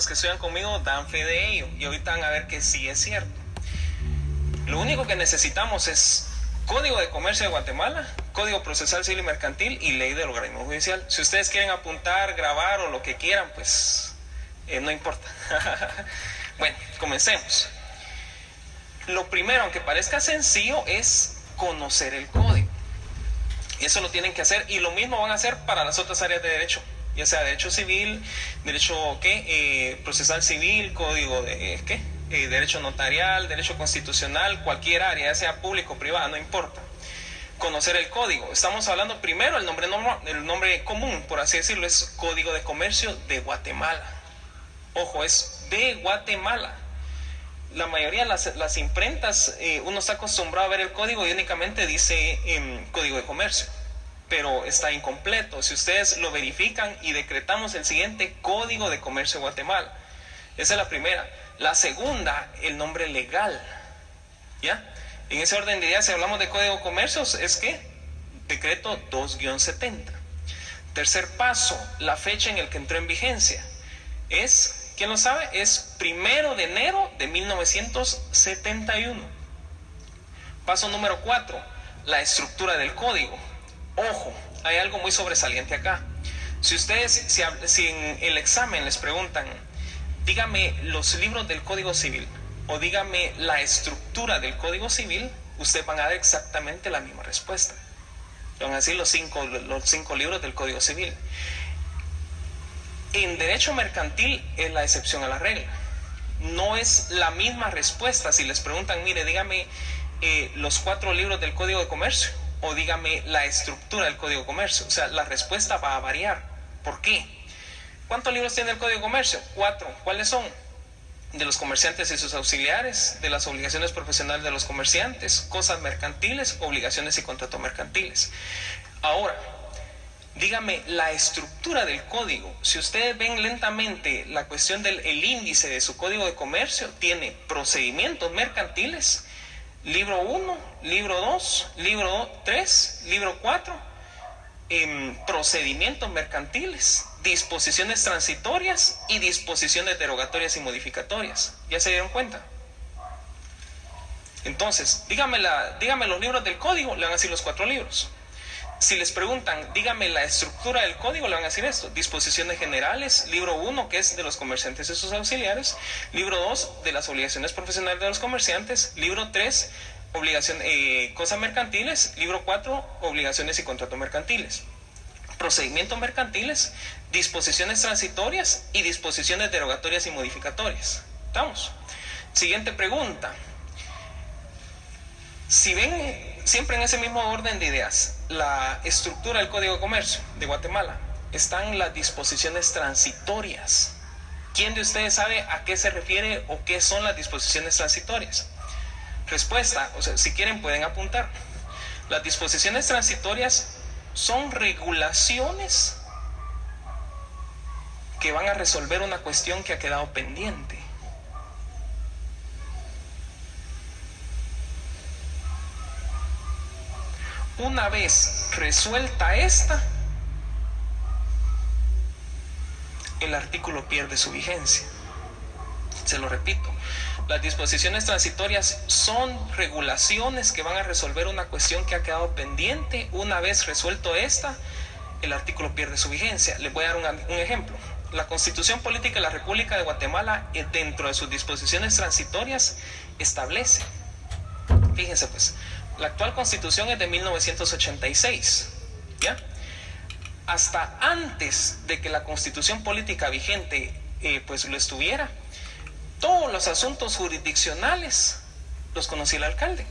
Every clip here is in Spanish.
personas que estudian conmigo dan fe de ello y ahorita van a ver que sí es cierto. Lo único que necesitamos es Código de Comercio de Guatemala, Código Procesal Civil y Mercantil y Ley del Organismo Judicial. Si ustedes quieren apuntar, grabar o lo que quieran, pues eh, no importa. bueno, comencemos. Lo primero, aunque parezca sencillo, es conocer el código. Eso lo tienen que hacer y lo mismo van a hacer para las otras áreas de derecho, ya sea derecho civil, derecho ¿qué? Eh, procesal civil, código de ¿qué? Eh, derecho notarial, derecho constitucional, cualquier área, ya sea público o privada, no importa. Conocer el código. Estamos hablando primero, el nombre, el nombre común, por así decirlo, es Código de Comercio de Guatemala. Ojo, es de Guatemala la mayoría de las, imprentas, eh, uno está acostumbrado a ver el código y únicamente dice em, código de comercio, pero está incompleto. Si ustedes lo verifican y decretamos el siguiente código de comercio de Guatemala, esa es la primera. La segunda, el nombre legal. ¿Ya? En ese orden de ideas, si hablamos de código de comercios, es que decreto 2-70. Tercer paso, la fecha en el que entró en vigencia. Es ¿Quién lo sabe? Es primero de enero de 1971. Paso número cuatro, la estructura del código. Ojo, hay algo muy sobresaliente acá. Si ustedes, si, en el examen les preguntan, dígame los libros del Código Civil o dígame la estructura del Código Civil, ustedes van a dar exactamente la misma respuesta. Van a decir los cinco, los cinco libros del Código Civil. En derecho mercantil es la excepción a la regla. No es la misma respuesta si les preguntan, mire, dígame eh, los cuatro libros del Código de Comercio o dígame la estructura del Código de Comercio. O sea, la respuesta va a variar. ¿Por qué? ¿Cuántos libros tiene el Código de Comercio? Cuatro. ¿Cuáles son? De los comerciantes y sus auxiliares, de las obligaciones profesionales de los comerciantes, cosas mercantiles, obligaciones y contratos mercantiles. Ahora, dígame la estructura del código. Si ustedes ven lentamente la cuestión del índice de su código de comercio, tiene procedimientos mercantiles, libro 1, libro 2, libro 3, libro 4, em, procedimientos mercantiles, disposiciones transitorias y disposiciones derogatorias y modificatorias. ¿Ya se dieron cuenta? Entonces, dígame, la, los libros del código, le van a decir los cuatro libros. Si les preguntan, dígame la estructura del código, le van a decir esto. Disposiciones generales, libro 1, que es de los comerciantes y sus auxiliares, libro 2, de las obligaciones profesionales de los comerciantes, libro 3, obligación, eh, cosas mercantiles, libro 4, obligaciones y contratos mercantiles. Procedimientos mercantiles, disposiciones transitorias y disposiciones derogatorias y modificatorias. ¿Estamos? Siguiente pregunta. Si ven siempre en ese mismo orden de ideas, la estructura del Código de Comercio de Guatemala están las disposiciones transitorias. ¿Quién de ustedes sabe a qué se refiere o qué son las disposiciones transitorias? Respuesta, o sea, si quieren pueden apuntar. Las disposiciones transitorias son regulaciones que van a resolver una cuestión que ha quedado pendiente. Una vez resuelta esta, el artículo pierde su vigencia. Se lo repito, las disposiciones transitorias son regulaciones que van a resolver una cuestión que ha quedado pendiente. Una vez resuelto esta, el artículo pierde su vigencia. Les voy a dar un, ejemplo. La Constitución Política de la República de Guatemala, eh, dentro de sus disposiciones transitorias, establece, fíjense pues, la actual constitución es de 1986, ¿ya? Hasta antes de que la constitución política vigente eh, pues lo estuviera, todos los asuntos jurisdiccionales los conocía el alcalde.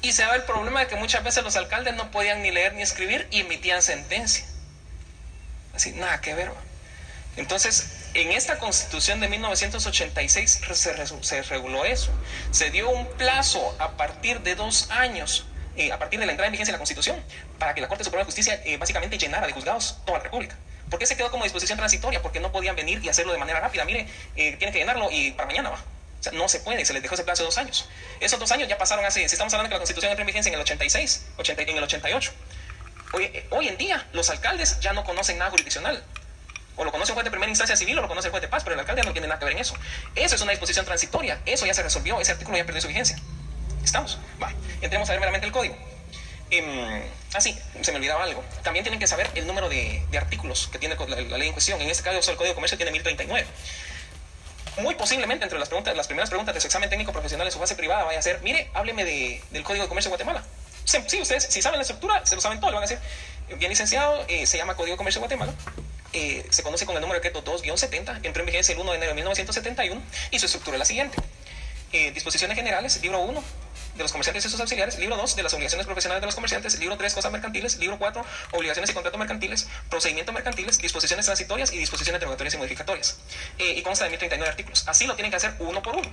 Y se daba el problema de que muchas veces los alcaldes no podían ni leer ni escribir y emitían sentencia. Así, nada que ver. Entonces, en esta constitución de 1986 se, reguló eso. Se dio un plazo a partir de dos años, eh, a partir de la entrada en vigencia de la constitución, para que la Corte Suprema de Justicia eh, básicamente llenara de juzgados toda la República. ¿Por qué se quedó como disposición transitoria? Porque no podían venir y hacerlo de manera rápida. Mire, eh, tiene que llenarlo y para mañana va. O sea, no se puede, se les dejó ese plazo de dos años. Esos dos años ya pasaron hace, si estamos hablando de que la Constitución entró en vigencia en el 86, en el 88. Hoy, hoy en día los alcaldes ya no conocen nada jurisdiccional O lo conoce un juez de primera instancia civil o lo conoce el juez de paz, pero el alcalde no tiene nada que ver en eso. Eso es una disposición transitoria. Eso ya se resolvió. Ese artículo ya perdió su vigencia. ¿Estamos? Va. Entremos a ver meramente el código. Eh, ah, sí, se me olvidaba algo. También tienen que saber el número de, artículos que tiene la, ley en cuestión. En este caso, el Código de Comercio tiene 1039. Muy posiblemente entre las, primeras preguntas de su examen técnico profesional en su base privada vaya a ser, mire, hábleme de, del Código de Comercio de Guatemala. Sí, ustedes, si saben la estructura, se lo saben todo, le van a decir, bien licenciado, eh, se llama Código de Comercio de Guatemala. Eh, se conoce con el número de decreto 2-70, entró en vigencia el 1 de enero de 1971 y su estructura es la siguiente. Eh, disposiciones generales, libro 1, de los comerciantes y sus auxiliares, libro 2 de las obligaciones profesionales de los comerciantes, libro 3 cosas mercantiles, libro 4 obligaciones y contratos mercantiles, procedimientos mercantiles, disposiciones transitorias y disposiciones derogatorias y modificatorias. Eh, y consta de 1039 artículos. Así lo tienen que hacer uno por uno.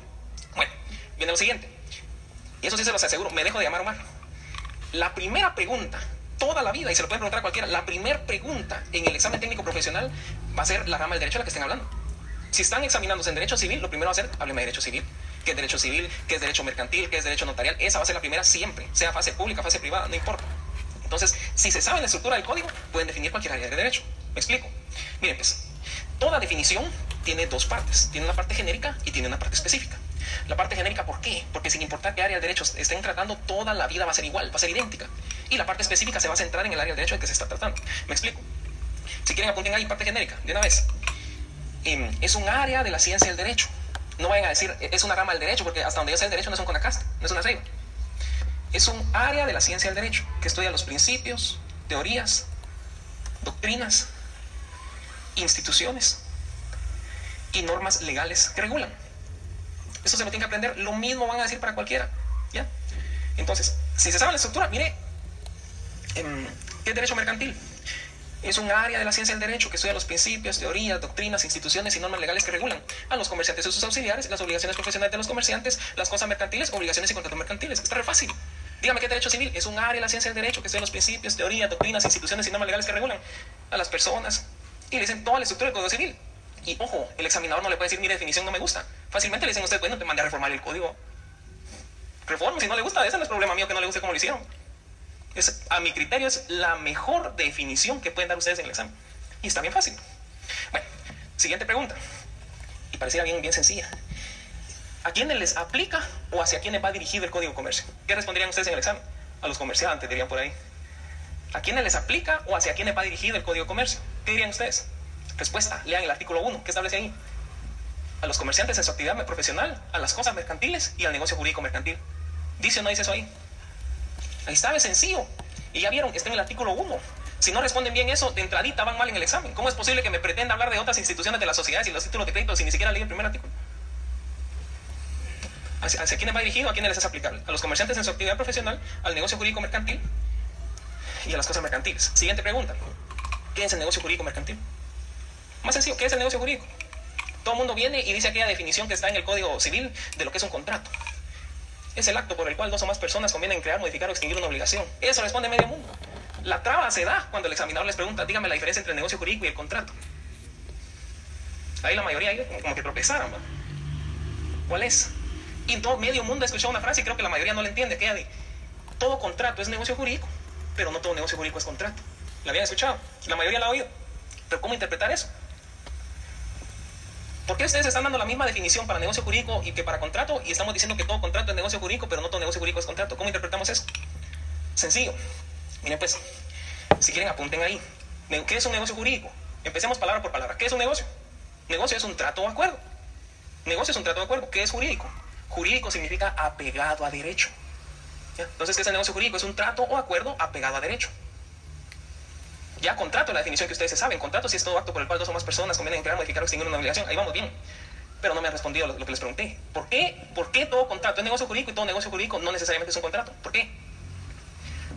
Bueno, viene lo siguiente. Y eso sí se los aseguro, me dejo de llamar Omar. La primera pregunta, toda la vida, y se lo pueden preguntar a cualquiera, la primera pregunta en el examen técnico profesional va a ser la rama del derecho a la que estén hablando. Si están examinándose en derecho civil, lo primero va a ser, hábleme de derecho civil qué es derecho civil, qué es derecho mercantil, qué es derecho notarial. Esa va a ser la primera siempre, sea fase pública, fase privada, no importa. Entonces, si se sabe la estructura del código, pueden definir cualquier área de derecho. ¿Me explico? Miren, pues, toda definición tiene dos partes. Tiene una parte genérica y tiene una parte específica. La parte genérica, ¿por qué? Porque sin importar qué área de derecho estén tratando, toda la vida va a ser igual, va a ser idéntica. Y la parte específica se va a centrar en el área de derecho en que se está tratando. ¿Me explico? Si quieren apunten ahí parte genérica, de una vez. Es un área de la ciencia del derecho no vayan a decir, es una rama del derecho, porque hasta donde yo sé el derecho no es un conacasta, no es una regla. Es un área de la ciencia del derecho que estudia los principios, teorías, doctrinas, instituciones y normas legales que regulan. Eso se lo tiene que aprender, lo mismo van a decir para cualquiera. ¿ya? Entonces, si se sabe la estructura, mire, em, ¿qué es derecho mercantil? Es un área de la ciencia del derecho que estudia los principios, teorías, doctrinas, instituciones y normas legales que regulan a los comerciantes y sus auxiliares, las obligaciones profesionales de los comerciantes, las cosas mercantiles, obligaciones y contratos mercantiles. Está re fácil. Dígame qué derecho civil. Es un área de la ciencia del derecho que estudia los principios, teorías, doctrinas, instituciones y normas legales que regulan a las personas. Y le dicen toda la estructura del Código Civil. Y ojo, el examinador no le puede decir mi definición no me gusta. Fácilmente le dicen a usted, bueno, te mandé a reformar el código. Reforma, si no le gusta, ese no es problema mío que no le guste como lo hicieron. A mi criterio es la mejor definición que pueden dar ustedes en el examen. Y está bien fácil. Bueno, siguiente pregunta. Y pareciera bien, bien sencilla. ¿A quiénes les aplica o hacia quiénes va dirigido el Código de Comercio? ¿Qué responderían ustedes en el examen? A los comerciantes, dirían por ahí. ¿A quiénes les aplica o hacia quiénes va dirigido el Código de Comercio? ¿Qué dirían ustedes? Respuesta, lean el artículo 1. ¿Qué establece ahí? A los comerciantes en su actividad profesional, a las cosas mercantiles y al negocio jurídico mercantil. ¿Dice o no dice eso ahí? Ahí está, es sencillo. Y ya vieron, está en el artículo 1. Si no responden bien eso, de entradita van mal en el examen. ¿Cómo es posible que me pretenda hablar de otras instituciones de las sociedades y los títulos de crédito si ni siquiera leí el primer artículo? ¿Hacia, hacia quiénes va dirigido? ¿A quiénes les es aplicable? A los comerciantes en su actividad profesional, al negocio jurídico mercantil y a las cosas mercantiles. Siguiente pregunta. ¿Qué es el negocio jurídico mercantil? Más sencillo, ¿qué es el negocio jurídico? Todo el mundo viene y dice aquella definición que está en el Código Civil de lo que es un contrato. Es el acto por el cual dos o más personas convienen crear, modificar o extinguir una obligación. Eso responde medio mundo. La traba se da cuando el examinador les pregunta, dígame la diferencia entre el negocio jurídico y el contrato. Ahí la mayoría como que tropezaron. ¿Cuál es? Y todo medio mundo ha escuchado una frase y creo que la mayoría no la entiende, que de todo contrato es negocio jurídico, pero no todo negocio jurídico es contrato. ¿La habían escuchado? La mayoría la ha oído. Pero ¿cómo interpretar eso? ¿Por qué ustedes están dando la misma definición para negocio jurídico y que para contrato y estamos diciendo que todo contrato es negocio jurídico, pero no todo negocio jurídico es contrato? ¿Cómo interpretamos eso? Sencillo. Miren pues, si quieren apunten ahí. ¿Qué es un negocio jurídico? Empecemos palabra por palabra. ¿Qué es un negocio? Negocio es un trato o acuerdo. Negocio es un trato o acuerdo. ¿Qué es jurídico? Jurídico significa apegado a derecho. Entonces, ¿qué es el negocio jurídico? Es un trato o acuerdo apegado a derecho. Ya contrato, la definición que ustedes se saben. Contrato si es todo acto por el cual dos o más personas convienen crear, modificar o extinguir una obligación. Ahí vamos bien. Pero no me han respondido lo, que les pregunté. ¿Por qué? ¿Por qué todo contrato es negocio jurídico y todo negocio jurídico no necesariamente es un contrato? ¿Por qué?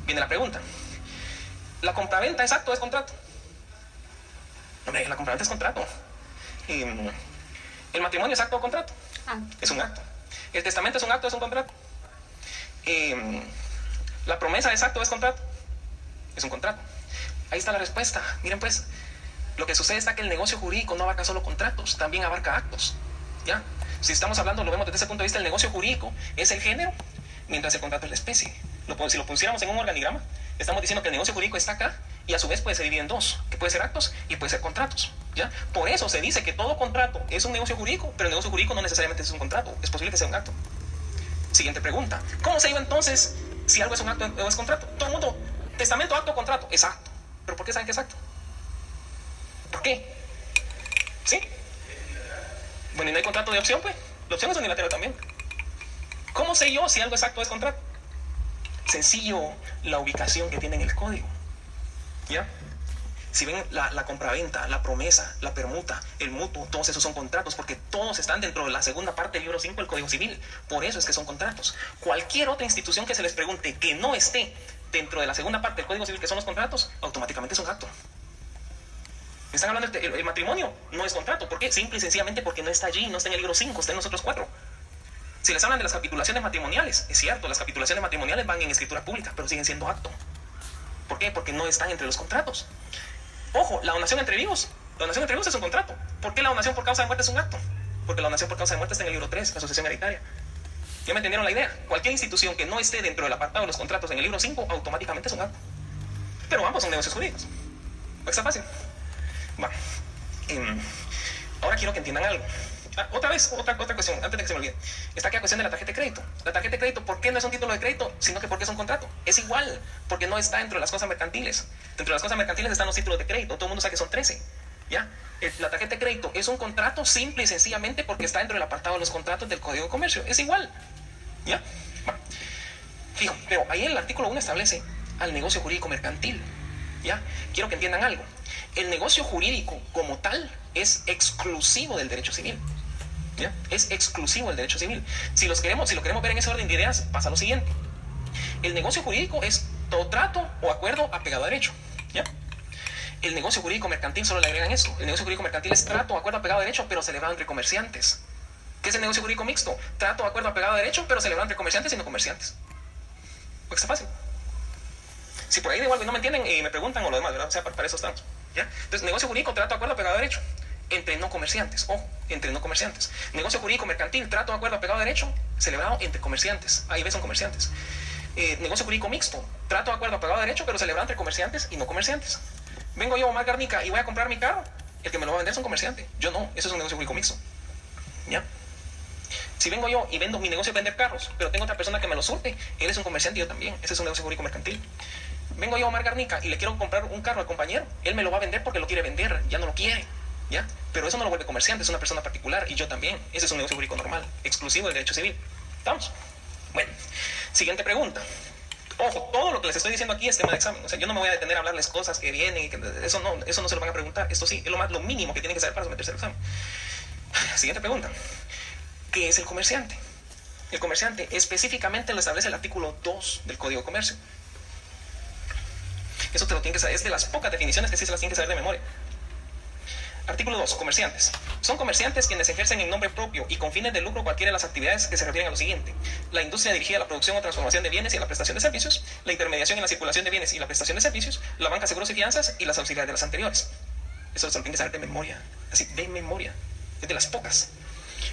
Viene la pregunta. ¿La compraventa es acto o es contrato? Hombre, la compraventa es contrato. Mm, ¿El matrimonio es acto o contrato? Ah. Es un acto. ¿El testamento es un acto es un contrato? Mm, ¿La promesa es acto es contrato? Es un contrato. Ahí está la respuesta. Miren pues, lo que sucede está que el negocio jurídico no abarca solo contratos, también abarca actos. ¿Ya? Si estamos hablando, lo vemos desde ese punto de vista, el negocio jurídico es el género, mientras el contrato es la especie. Lo, si lo pusiéramos en un organigrama, estamos diciendo que el negocio jurídico está acá y a su vez puede ser dividido en dos, que puede ser actos y puede ser contratos. ¿Ya? Por eso se dice que todo contrato es un negocio jurídico, pero el negocio jurídico no necesariamente es un contrato, es posible que sea un acto. Siguiente pregunta. ¿Cómo se iba entonces si algo es un acto o es contrato? Todo el mundo, testamento, acto, contrato, es acto. ¿Pero por qué saben que es acto? ¿Por qué? ¿Sí? Bueno, ¿y no hay contrato de opción, pues? La opción es unilateral también. ¿Cómo sé yo si algo es acto o es contrato? Sencillo, la ubicación que tiene en el código. ¿Ya? Si ven la, la compraventa, la promesa, la permuta, el mutuo, todos esos son contratos porque todos están dentro de la segunda parte del libro 5 del Código Civil. Por eso es que son contratos. Cualquier otra institución que se les pregunte que no esté dentro de la segunda parte del Código Civil, que son los contratos, automáticamente es un acto. ¿Me están hablando del el, matrimonio? No es contrato. ¿Por qué? Simple y sencillamente porque no está allí, no está en el libro 5, está en los otros cuatro. Si les hablan de las capitulaciones matrimoniales, es cierto, las capitulaciones matrimoniales van en escritura pública, pero siguen siendo acto. ¿Por qué? Porque no están entre los contratos. Ojo, la donación entre vivos. La donación entre vivos es un contrato. ¿Por qué la donación por causa de muerte es un acto? Porque la donación por causa de muerte está en el libro 3, la asociación hereditaria. ¿Ya me entendieron la idea? Cualquier institución que no esté dentro del apartado de los contratos en el libro 5, automáticamente es un acto. Pero ambos son negocios jurídicos. Está fácil. Em, ahora quiero que entiendan algo. Ah, otra vez, otra, otra cuestión, antes de que se me olvide. Está aquí la cuestión de la tarjeta de crédito. La tarjeta de crédito, ¿por qué no es un título de crédito? Sino que porque es un contrato. Es igual, porque no está dentro de las cosas mercantiles. Dentro de las cosas mercantiles están los títulos de crédito. Todo el mundo sabe que son 13. ¿Ya? La tarjeta de crédito es un contrato simple y sencillamente porque está dentro del apartado de los contratos del Código de Comercio. Es igual. ¿Ya? Fijo, pero ahí el artículo 1 establece al negocio jurídico mercantil. ¿Ya? Quiero que entiendan algo. El negocio jurídico como tal es exclusivo del derecho civil. Es exclusivo del derecho civil. Si, los queremos, si lo queremos ver en ese orden de ideas, pasa lo siguiente. El negocio jurídico es todo trato o acuerdo apegado a derecho. ¿ya? El negocio jurídico mercantil solo le agregan eso. El negocio jurídico mercantil es trato o acuerdo apegado a derecho, pero celebrado entre comerciantes. ¿Qué es el negocio jurídico mixto? Trato o acuerdo apegado a derecho, pero celebrado entre comerciantes y no comerciantes. Porque está fácil. Si por ahí de igual no me entienden y me preguntan o lo demás, ¿verdad? O sea, para, eso estamos. ¿ya? Entonces, negocio jurídico, trato, acuerdo apegado a derecho entre no comerciantes. Ojo, entre no comerciantes. Negocio jurídico mercantil, trato, acuerdo, apegado a derecho, celebrado entre comerciantes. Ahí ves, son comerciantes. Eh, negocio jurídico mixto, trato, acuerdo, apegado a derecho, pero celebrado entre comerciantes y no comerciantes. Vengo yo, Omar Garnica, y voy a comprar mi carro. El que me lo va a vender es un comerciante. Yo no, eso es un negocio jurídico mixto. ¿Ya? Si vengo yo y vendo mi negocio de vender carros, pero tengo otra persona que me lo surte, él es un comerciante y yo también. Ese es un negocio jurídico mercantil. Vengo yo, Omar Garnica, y le quiero comprar un carro al compañero. Él me lo va a vender porque lo quiere vender, ya no lo quiere. ¿Ya? Pero eso no lo vuelve comerciante, es una persona particular y yo también. Ese es un negocio jurídico normal, exclusivo del derecho civil. ¿Estamos? Bueno, siguiente pregunta. Ojo, todo lo que les estoy diciendo aquí es tema de examen. O sea, yo no me voy a detener a hablarles cosas que vienen y eso no, eso no se lo van a preguntar. Esto sí, es lo, más, lo mínimo que tienen que saber para someterse al examen. Siguiente pregunta. ¿Qué es el comerciante? El comerciante específicamente lo establece el artículo 2 del Código de Comercio. Eso te lo tienen que saber. Es de las pocas definiciones que sí se las tienen que saber de memoria. Artículo 2. Comerciantes. Son comerciantes quienes ejercen en nombre propio y con fines de lucro cualquiera de las actividades que se refieren a lo siguiente. La industria dirigida a la producción o transformación de bienes y a la prestación de servicios, la intermediación en la circulación de bienes y la prestación de servicios, la banca, seguros y fianzas y las auxiliares de las anteriores. Eso lo tiene que saber de memoria. Así, de memoria. Es de las pocas.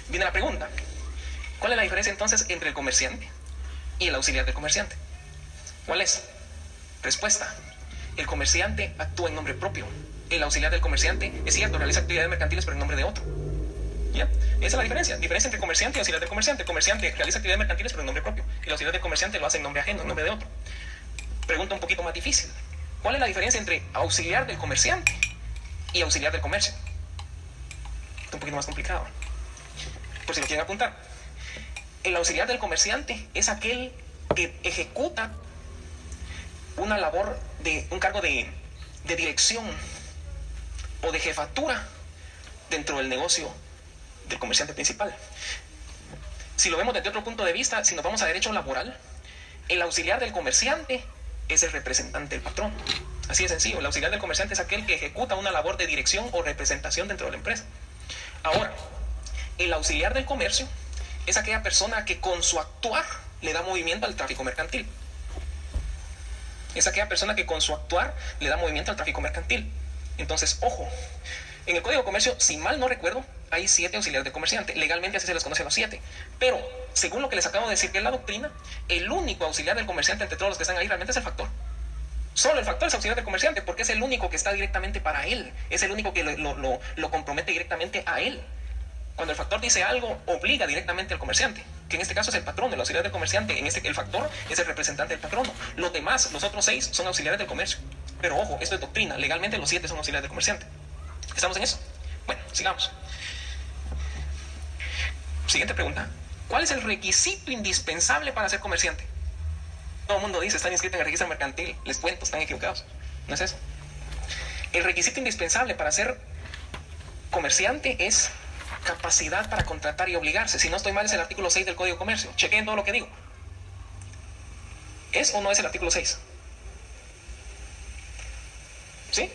Viene la pregunta. ¿Cuál es la diferencia entonces entre el comerciante y el auxiliar del comerciante? ¿Cuál es? Respuesta. El comerciante actúa en nombre propio el auxiliar del comerciante, es cierto, realiza actividades mercantiles pero en nombre de otro. ¿Ya? Esa es la diferencia. Diferencia entre comerciante y auxiliar del comerciante. El comerciante realiza actividades mercantiles pero en nombre propio. El auxiliar del comerciante lo hace en nombre ajeno, en nombre de otro. Pregunta un poquito más difícil. ¿Cuál es la diferencia entre auxiliar del comerciante y auxiliar del comercio? Es un poquito más complicado. Por si lo quieren apuntar. El auxiliar del comerciante es aquel que ejecuta una labor de un cargo de, de dirección o de jefatura dentro del negocio del comerciante principal. Si lo vemos desde otro punto de vista, si nos vamos a derecho laboral, el auxiliar del comerciante es el representante del patrón. Así de sencillo, el auxiliar del comerciante es aquel que ejecuta una labor de dirección o representación dentro de la empresa. Ahora, el auxiliar del comercio es aquella persona que con su actuar le da movimiento al tráfico mercantil. Es aquella persona que con su actuar le da movimiento al tráfico mercantil. Entonces, ojo, en el Código de Comercio, si mal no recuerdo, hay siete auxiliares de comerciante. Legalmente así se les conoce a los siete. Pero, según lo que les acabo de decir, que es la doctrina, el único auxiliar del comerciante entre todos los que están ahí realmente es el factor. Solo el factor es auxiliar del comerciante porque es el único que está directamente para él. Es el único que lo, lo, lo, compromete directamente a él. Cuando el factor dice algo, obliga directamente al comerciante, que en este caso es el patrón, el auxiliar del comerciante. En este, el factor es el representante del patrono. Los demás, los otros seis, son auxiliares del comercio. Pero ojo, esto es doctrina. Legalmente los siete son auxiliares del comerciante. ¿Estamos en eso? Bueno, sigamos. Siguiente pregunta. ¿Cuál es el requisito indispensable para ser comerciante? Todo el mundo dice, están inscritos en el registro mercantil. Les cuento, están equivocados. No es eso. El requisito indispensable para ser comerciante es capacidad para contratar y obligarse. Si no estoy mal, es el artículo 6 del Código de Comercio. Chequen todo lo que digo. ¿Es o no es el artículo 6? ¿Sí?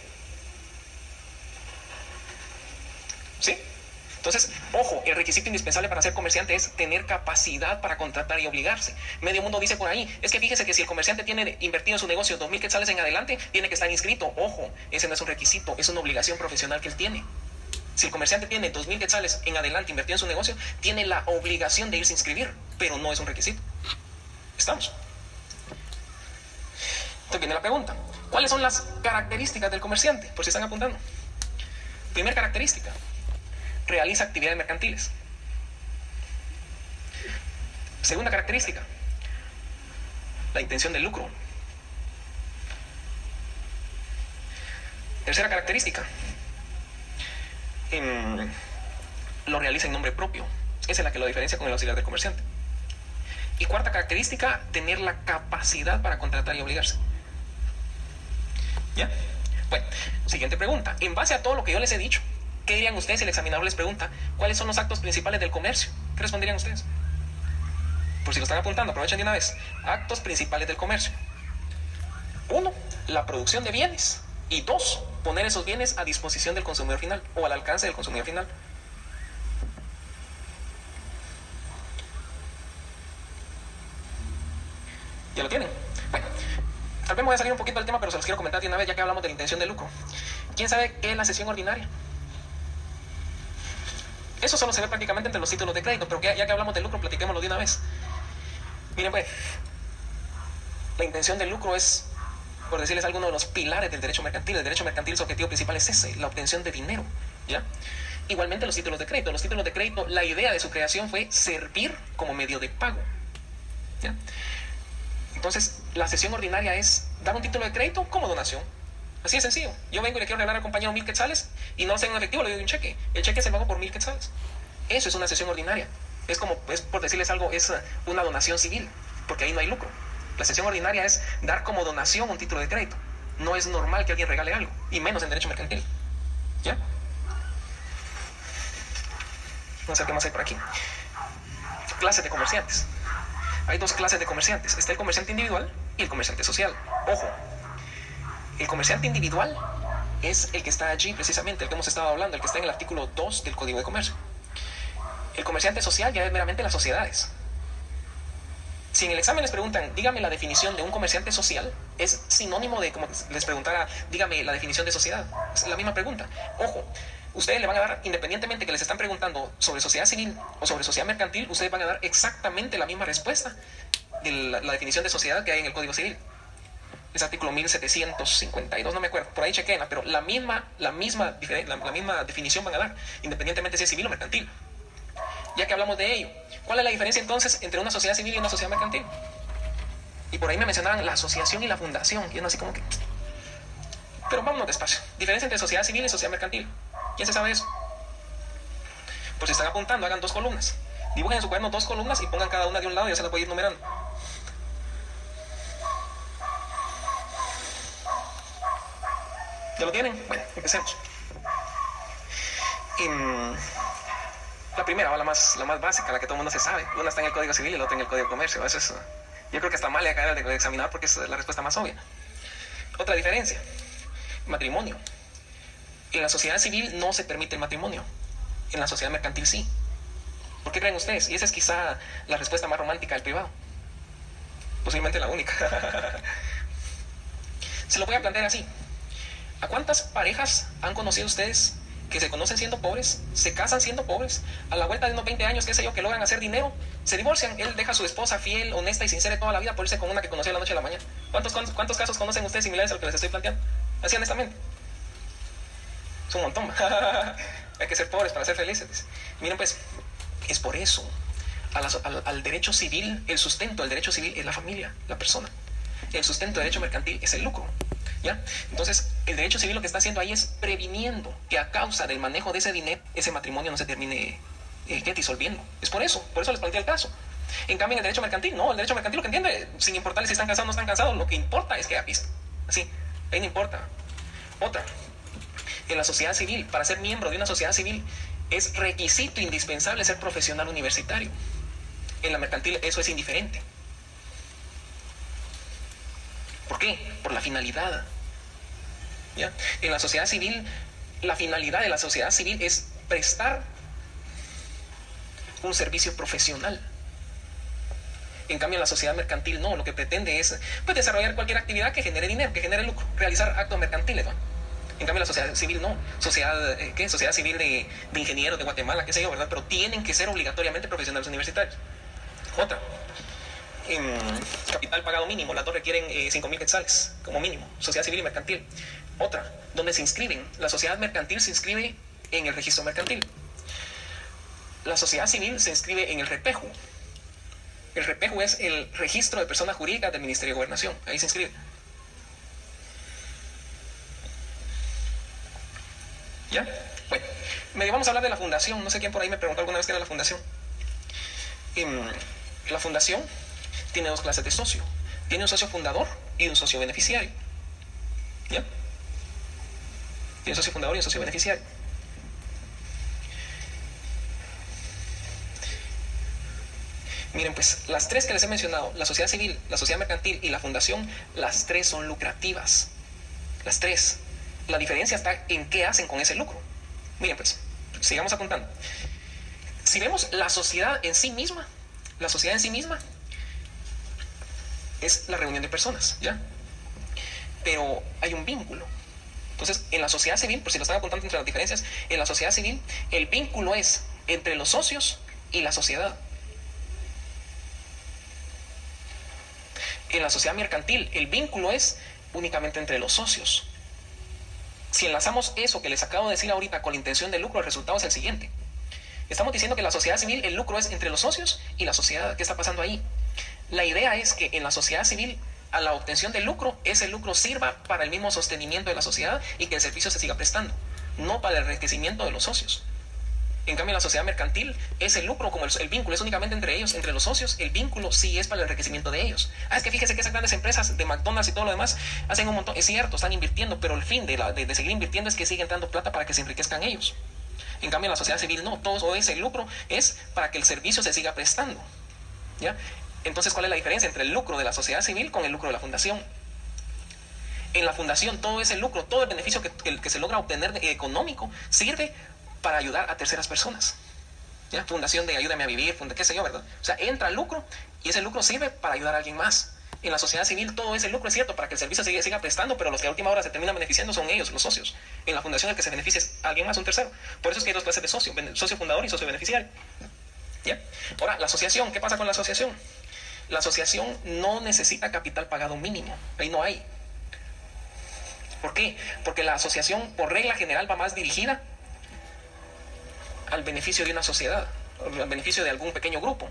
¿Sí? Entonces, ojo, el requisito indispensable para ser comerciante es tener capacidad para contratar y obligarse. Medio mundo dice por ahí, es que fíjese que si el comerciante tiene invertido en su negocio 2.000 quetzales en adelante, tiene que estar inscrito. Ojo, ese no es un requisito, es una obligación profesional que él tiene. Si el comerciante tiene 2.000 quetzales en adelante invertido en su negocio, tiene la obligación de irse a inscribir, pero no es un requisito. ¿Estamos? Entonces viene la pregunta. ¿Cuáles son las características del comerciante? Por si están apuntando. Primera característica, realiza actividades mercantiles. Segunda característica, la intención del lucro. Tercera característica, lo realiza en nombre propio. Esa es la que lo diferencia con el auxiliar del comerciante. Y cuarta característica, tener la capacidad para contratar y obligarse. ¿Ya? Bueno, siguiente pregunta. En base a todo lo que yo les he dicho, ¿Qué dirían ustedes si el examinador les pregunta cuáles son los actos principales del comercio? ¿Qué responderían ustedes? Por si lo están apuntando, aprovechen de una vez. Actos principales del comercio. Uno, la producción de bienes. Y dos, poner esos bienes a disposición del consumidor final o al alcance del consumidor final. ¿Ya lo tienen? Bueno, tal vez me voy a salir un poquito del tema, pero se los quiero comentar de una vez ya que hablamos de la intención de lucro. ¿Quién sabe qué es la sesión ordinaria? Eso solo se ve prácticamente entre los títulos de crédito, pero ya, que hablamos de lucro, platiquémoslo de una vez. Miren, pues, la intención del lucro es, por decirles, alguno de los pilares del derecho mercantil. El derecho mercantil, su objetivo principal es ese, la obtención de dinero. Igualmente los títulos de crédito. Los títulos de crédito, la idea de su creación fue servir como medio de pago. Entonces, la sesión ordinaria es dar un título de crédito como donación. Así de sencillo. Yo vengo y le quiero regalar al compañero mil quetzales y no sé en efectivo, le doy un cheque. El cheque se paga por mil quetzales. Eso es una sesión ordinaria. Es como, es por decirles algo, es una donación civil, porque ahí no hay lucro. La sesión ordinaria es dar como donación un título de crédito. No es normal que alguien regale algo, y menos en derecho mercantil. ¿Ya? No sé qué más hay por aquí. Clases de comerciantes. Hay dos clases de comerciantes. Está el comerciante individual y el comerciante social. Ojo, el comerciante individual es el que está allí precisamente, el que hemos estado hablando, el que está en el artículo 2 del Código de Comercio. El comerciante social ya es meramente las sociedades. Si en el examen les preguntan, dígame la definición de un comerciante social, es sinónimo de como les preguntara, dígame la definición de sociedad. Es la misma pregunta. Ojo, ustedes le van a dar, independientemente que les están preguntando sobre sociedad civil o sobre sociedad mercantil, ustedes van a dar exactamente la misma respuesta de la definición de sociedad que hay en el Código Civil es artículo 1752, no me acuerdo, por ahí chequenla, pero la misma, la, misma, la, misma definición van a dar, independientemente si es civil o mercantil. Ya que hablamos de ello, ¿cuál es la diferencia entonces entre una sociedad civil y una sociedad mercantil? Y por ahí me mencionaban la asociación y la fundación, y no así como que... Pero vámonos despacio. Diferencia entre sociedad civil y sociedad mercantil. ¿Quién se sabe eso? Pues si están apuntando, hagan dos columnas. Dibujen en su cuaderno dos columnas y pongan cada una de un lado y ya se las voy ir numerando. ¿Ya lo tienen? Bueno, empecemos. Mm, la primera, la más, la más básica, la que todo el mundo se sabe. Una está en el Código Civil y la otra en el Código de Comercio. Yo creo que está mal acá de examinar porque es la respuesta más obvia. Otra diferencia, matrimonio. En la sociedad civil no se permite el matrimonio. En la sociedad mercantil sí. ¿Por qué creen ustedes? Y esa es quizá la respuesta más romántica del privado. Posiblemente la única. se lo voy a plantear así. ¿A cuántas parejas han conocido ustedes que se conocen siendo pobres, se casan siendo pobres, a la vuelta de unos 20 años, qué sé yo, que logran hacer dinero, se divorcian. Él deja a su esposa fiel, honesta y sincera toda la vida por irse con una que conoció la noche a la mañana. ¿Cuántos, cuántos, casos conocen ustedes similares a lo que les estoy planteando? Así honestamente. Es un montón. Hay que ser pobres para ser felices. Miren pues, es por eso. al, al derecho civil, el sustento del derecho civil es la familia, la persona. El sustento del derecho mercantil es el lucro. ¿Ya? Entonces, el derecho civil lo que está haciendo ahí es previniendo que a causa del manejo de ese dinero, ese matrimonio no se termine eh, disolviendo. Es por eso, por eso les planteé el caso. En cambio, en el derecho mercantil, no, el derecho mercantil lo que entiende, sin importar si están casados o no están casados, lo que importa es que haya. Así, ahí no importa. Otra, en la sociedad civil, para ser miembro de una sociedad civil, es requisito indispensable ser profesional universitario. En la mercantil eso es indiferente. ¿Por qué? Por la finalidad. ¿Ya? En la sociedad civil, la finalidad de la sociedad civil es prestar un servicio profesional. En cambio, la sociedad mercantil no, lo que pretende es pues, desarrollar cualquier actividad que genere dinero, que genere lucro, realizar actos mercantiles. En cambio, la sociedad civil no. Sociedad, eh, ¿qué? Sociedad civil de, de, ingenieros de Guatemala, qué sé yo, ¿verdad? Pero tienen que ser obligatoriamente profesionales universitarios. Otra, capital pagado mínimo, las dos requieren eh, 5.000 quetzales como mínimo, sociedad civil y mercantil. Otra, donde se inscriben, la sociedad mercantil se inscribe en el registro mercantil. La sociedad civil se inscribe en el REPEJU. El REPEJU es el registro de personas jurídicas del Ministerio de Gobernación, ahí se inscribe. ¿Ya? Bueno, me vamos a hablar de la fundación. No sé quién por ahí me preguntó alguna vez qué era la fundación. Em, la fundación tiene dos clases de socio. Tiene un socio fundador y un socio beneficiario. ¿Ya? Tiene un socio fundador y un socio beneficiario. Miren, pues las tres que les he mencionado, la sociedad civil, la sociedad mercantil y la fundación, las tres son lucrativas. Las tres. La diferencia está en qué hacen con ese lucro. Miren, pues, sigamos apuntando. Si vemos la sociedad en sí misma, la sociedad en sí misma es la reunión de personas, ¿ya? Pero hay un vínculo. Entonces, en la sociedad civil, por si lo están apuntando entre las diferencias, en la sociedad civil el vínculo es entre los socios y la sociedad. En la sociedad mercantil el vínculo es únicamente entre los socios. Si enlazamos eso que les acabo de decir ahorita con la intención de lucro, el resultado es el siguiente. Estamos diciendo que la sociedad civil, el lucro es entre los socios y la sociedad. ¿Qué está pasando ahí? La idea es que en la sociedad civil, a la obtención del lucro, ese lucro sirva para el mismo sostenimiento de la sociedad y que el servicio se siga prestando, no para el enriquecimiento de los socios. En cambio, en la sociedad mercantil, ese lucro, como el, vínculo es únicamente entre ellos, entre los socios, el vínculo sí es para el enriquecimiento de ellos. Ah, es que fíjese que esas grandes empresas de McDonald's y todo lo demás hacen un montón, es cierto, están invirtiendo, pero el fin de, de, seguir invirtiendo es que sigue entrando plata para que se enriquezcan ellos. En cambio, en la sociedad civil no, todo ese lucro es para que el servicio se siga prestando. ¿Ya? Entonces, ¿cuál es la diferencia entre el lucro de la sociedad civil con el lucro de la fundación? En la fundación, todo ese lucro, todo el beneficio que, se logra obtener económico sirve para ayudar a terceras personas. ¿Ya? Fundación de ayúdame a vivir, funda, qué sé yo, ¿verdad? O sea, entra lucro y ese lucro sirve para ayudar a alguien más. En la sociedad civil todo ese lucro es cierto para que el servicio siga, siga prestando, pero los que a última hora se terminan beneficiando son ellos, los socios. En la fundación el que se beneficia es alguien más, un tercero. Por eso es que hay dos clases de socio, socio fundador y socio beneficiario. ¿Ya? Ahora, la asociación, ¿qué pasa con la asociación? La asociación no necesita capital pagado mínimo, ahí no hay. ¿Por qué? Porque la asociación por regla general va más dirigida al beneficio de una sociedad, al beneficio de algún pequeño grupo.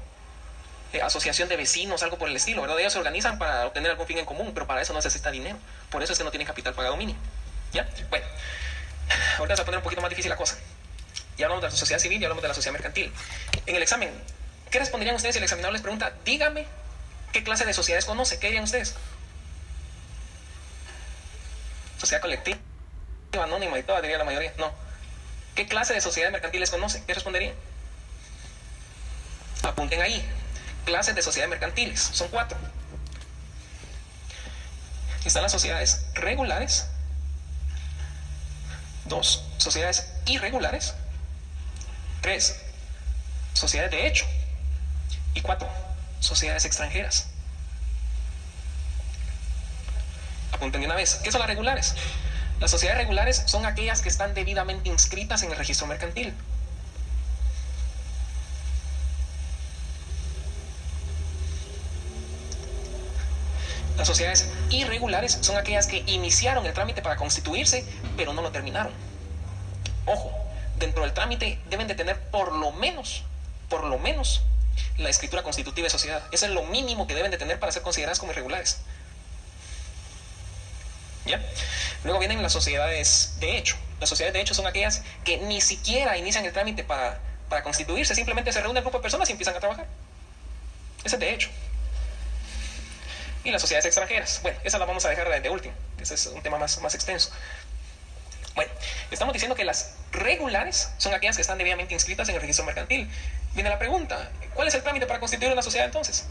Eh, asociación de vecinos, algo por el estilo, ¿verdad? Ellos se organizan para obtener algún fin en común, pero para eso no necesita dinero. Por eso es que no tienen capital pagado mínimo. ¿Ya? Bueno, ahorita se a poner un poquito más difícil la cosa. Ya hablamos de la sociedad civil y hablamos de la sociedad mercantil. En el examen, ¿qué responderían ustedes si el examinador les pregunta, dígame ¿Qué clase de sociedades conoce? ¿Qué dirían ustedes? Sociedad colectiva, anónima y toda, diría la mayoría. No. ¿Qué clase de sociedades mercantiles conoce? ¿Qué responderían? Apunten ahí. Clases de sociedades mercantiles. Son cuatro. Están las sociedades regulares. Dos, sociedades irregulares. Tres, sociedades de hecho. Y cuatro, sociedades extranjeras. Apunten de una vez. ¿Qué son las regulares? Las sociedades regulares son aquellas que están debidamente inscritas en el registro mercantil. Las sociedades irregulares son aquellas que iniciaron el trámite para constituirse, pero no lo terminaron. Ojo, dentro del trámite deben de tener por lo menos, por lo menos, la escritura constitutiva de sociedad. Eso es lo mínimo que deben de tener para ser consideradas como irregulares. ¿Ya? Luego vienen las sociedades de hecho. Las sociedades de hecho son aquellas que ni siquiera inician el trámite para, para constituirse, simplemente se reúne un grupo de personas y empiezan a trabajar. Ese es de hecho y las sociedades extranjeras. Bueno, esa la vamos a dejar de, último, ese es un tema más, más extenso. Bueno, estamos diciendo que las regulares son aquellas que están debidamente inscritas en el registro mercantil. Viene la pregunta, ¿cuál es el trámite para constituir una sociedad entonces?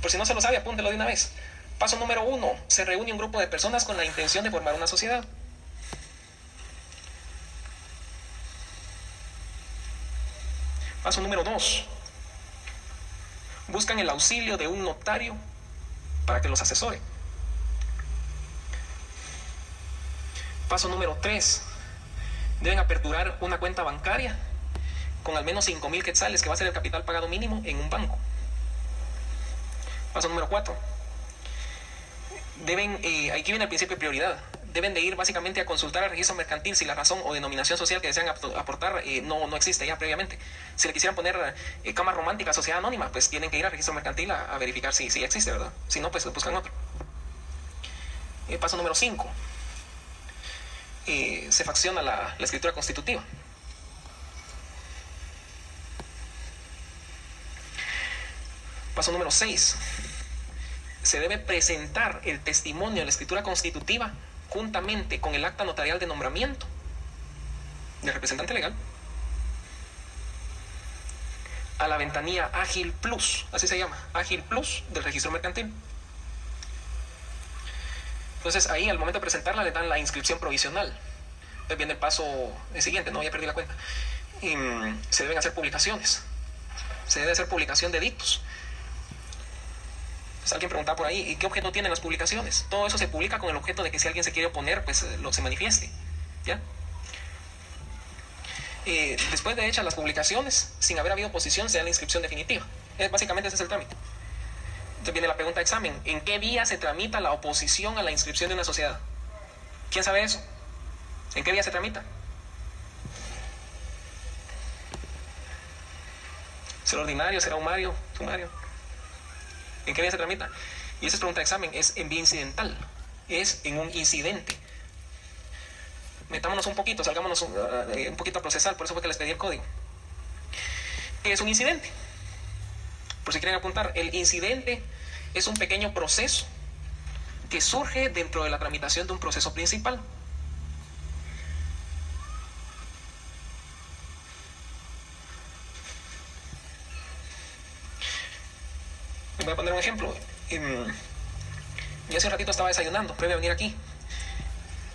Por si no se lo sabe, apúntelo de una vez. Paso número uno, se reúne un grupo de personas con la intención de formar una sociedad. Paso número dos, buscan el auxilio de un notario para que los asesore. Paso número 3. Deben aperturar una cuenta bancaria con al menos 5 mil quetzales, que va a ser el capital pagado mínimo en un banco. Paso número 4. Deben, eh, aquí viene el principio de prioridad. Deben de ir básicamente a consultar al registro mercantil si la razón o denominación social que desean aportar eh, no, no existe ya previamente. Si le quisieran poner eh, cama romántica, sociedad anónima, pues tienen que ir al registro mercantil a, verificar si, si, existe, ¿verdad? Si no, pues buscan otro. Eh, paso número 5. Se facciona la, la escritura constitutiva. Paso número 6. Se debe presentar el testimonio de la escritura constitutiva juntamente con el acta notarial de nombramiento del representante legal a la ventanilla Ágil Plus, así se llama, Ágil Plus del registro mercantil. Entonces ahí al momento de presentarla le dan la inscripción provisional. Entonces viene el paso siguiente, no, ya perdí la cuenta. Y, mm, se deben hacer publicaciones. Se debe hacer publicación de dictos. Pues alguien preguntaba por ahí, ¿y qué objeto tienen las publicaciones? Todo eso se publica con el objeto de que si alguien se quiere oponer, pues eh, lo se manifieste. ¿Ya? Eh, después de hechas las publicaciones, sin haber habido oposición, se da la inscripción definitiva. básicamente ese es el trámite. Entonces viene la pregunta de examen. ¿En qué día se tramita la oposición a la inscripción de una sociedad? ¿Quién sabe eso? ¿En qué día se tramita? ¿Será ordinario? ¿Será humario? ¿Sumario? ¿En qué día se tramita? Y esa es pregunta de examen. Es en vía incidental. Es en un incidente metámonos un poquito, salgámonos un, eh, un, poquito a procesar, por eso fue que les pedí el código. ¿Qué es un incidente? Por si quieren apuntar, el incidente es un pequeño proceso que surge dentro de la tramitación de un proceso principal. voy a poner un ejemplo. Em, yo hace un ratito estaba desayunando, previo a venir aquí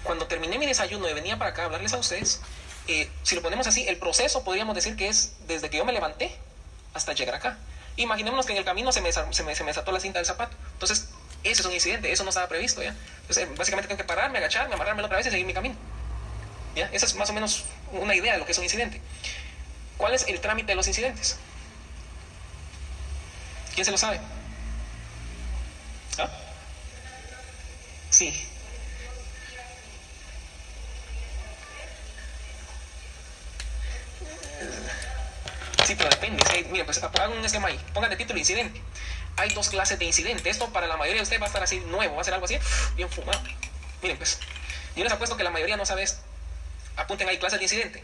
cuando terminé mi desayuno y venía para acá a hablarles a ustedes, eh, si lo ponemos así, el proceso podríamos decir que es desde que yo me levanté hasta llegar acá. Imaginémonos que en el camino se me, se me, se me desató la cinta del zapato. Entonces, ese es un incidente, eso no estaba previsto ya. Entonces, básicamente tengo que pararme, agacharme, amarrarme otra vez y seguir mi camino. ¿Ya? Esa es más o menos una idea de lo que es un incidente. ¿Cuál es el trámite de los incidentes? ¿Quién se lo sabe? ¿Ah? Sí, mira, pues hagan un esquema ahí. Pongan de título incidente. Hay dos clases de incidente. Esto para la mayoría de ustedes va a estar así nuevo, va a ser algo así, bien fumado. Miren, pues, yo les apuesto que la mayoría no sabe esto. Apunten ahí clases de incidente.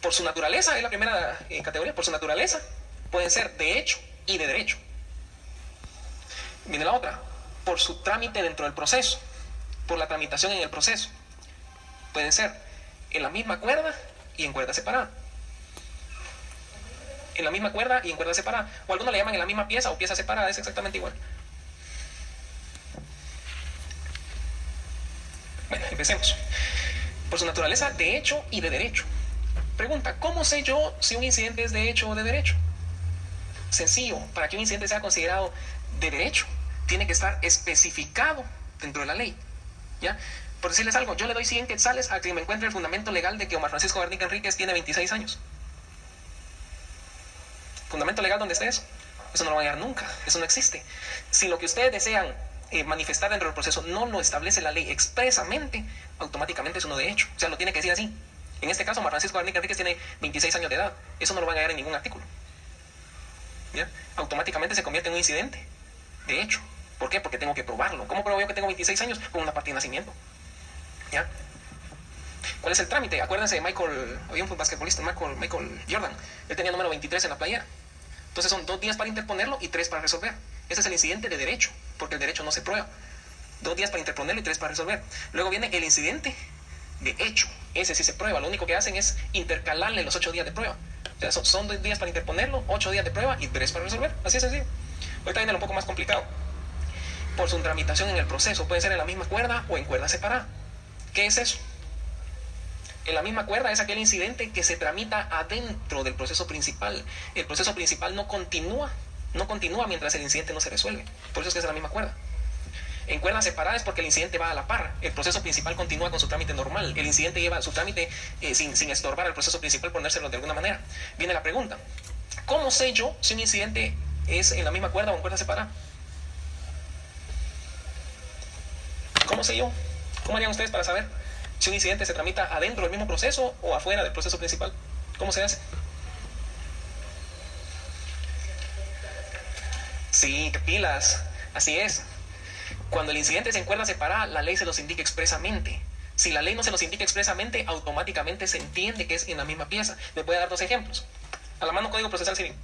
Por su naturaleza, es la primera eh, categoría, por su naturaleza, pueden ser de hecho y de derecho. Viene la otra, por su trámite dentro del proceso, por la tramitación en el proceso. Pueden ser en la misma cuerda y en cuerda separada en la misma cuerda y en cuerda separada. O algunos le llaman en la misma pieza o pieza separada, es exactamente igual. Bueno, empecemos. Por su naturaleza, de hecho y de derecho. Pregunta, ¿cómo sé yo si un incidente es de hecho o de derecho? Sencillo, para que un incidente sea considerado de derecho, tiene que estar especificado dentro de la ley. ¿Ya? Por decirles algo, yo le doy 100 quetzales a quien me encuentre el fundamento legal de que Omar Francisco Garnica Enríquez tiene 26 años. ¿Fundamento legal dónde está eso? No lo van a llegar nunca, eso no existe. Si lo que ustedes desean eh, manifestar dentro del proceso no lo establece la ley expresamente, automáticamente es uno de hecho. O sea, lo tiene que decir así. En este caso, Omar Francisco Garnica Enríquez tiene 26 años de edad. Eso no lo van a hallar en ningún artículo. ¿Ya? Automáticamente se convierte en un incidente. De hecho. ¿Por qué? Porque tengo que probarlo. ¿Cómo pruebo yo que tengo 26 años? Con una partida de nacimiento. ¿Ya? ¿Cuál es el trámite? Acuérdense de Michael, había un basquetbolista, Michael, Michael Jordan. Él tenía número 23 en la playera. Entonces son dos días para interponerlo y tres para resolver. Ese es el incidente de derecho, porque el derecho no se prueba. Dos días para interponerlo y tres para resolver. Luego viene el incidente de hecho. Ese sí se prueba. Lo único que hacen es intercalarle los ocho días de prueba. O sea, son, dos días para interponerlo, ocho días de prueba y tres para resolver. Así es así. Ahorita viene lo un poco más complicado. Por su tramitación en el proceso. Puede ser en la misma cuerda o en cuerda separada. ¿Qué es eso? En la misma cuerda es aquel incidente que se tramita adentro del proceso principal. El proceso principal no continúa, no continúa mientras el incidente no se resuelve. Por eso es que es la misma cuerda. En cuerda separada es porque el incidente va a la par. El proceso principal continúa con su trámite normal. El incidente lleva su trámite eh, sin, sin estorbar al proceso principal, ponérselo de alguna manera. Viene la pregunta. ¿Cómo sé yo si un incidente es en la misma cuerda o en cuerda separada? ¿Cómo sé yo? ¿Cómo harían ustedes para saber si un incidente se tramita adentro del mismo proceso o afuera del proceso principal? ¿Cómo se hace? Sí, pilas. Así es. Cuando el incidente se encuentra separada, la ley se los indica expresamente. Si la ley no se los indica expresamente, automáticamente se entiende que es en la misma pieza. Les voy a dar dos ejemplos. A la mano Código Procesal Civil.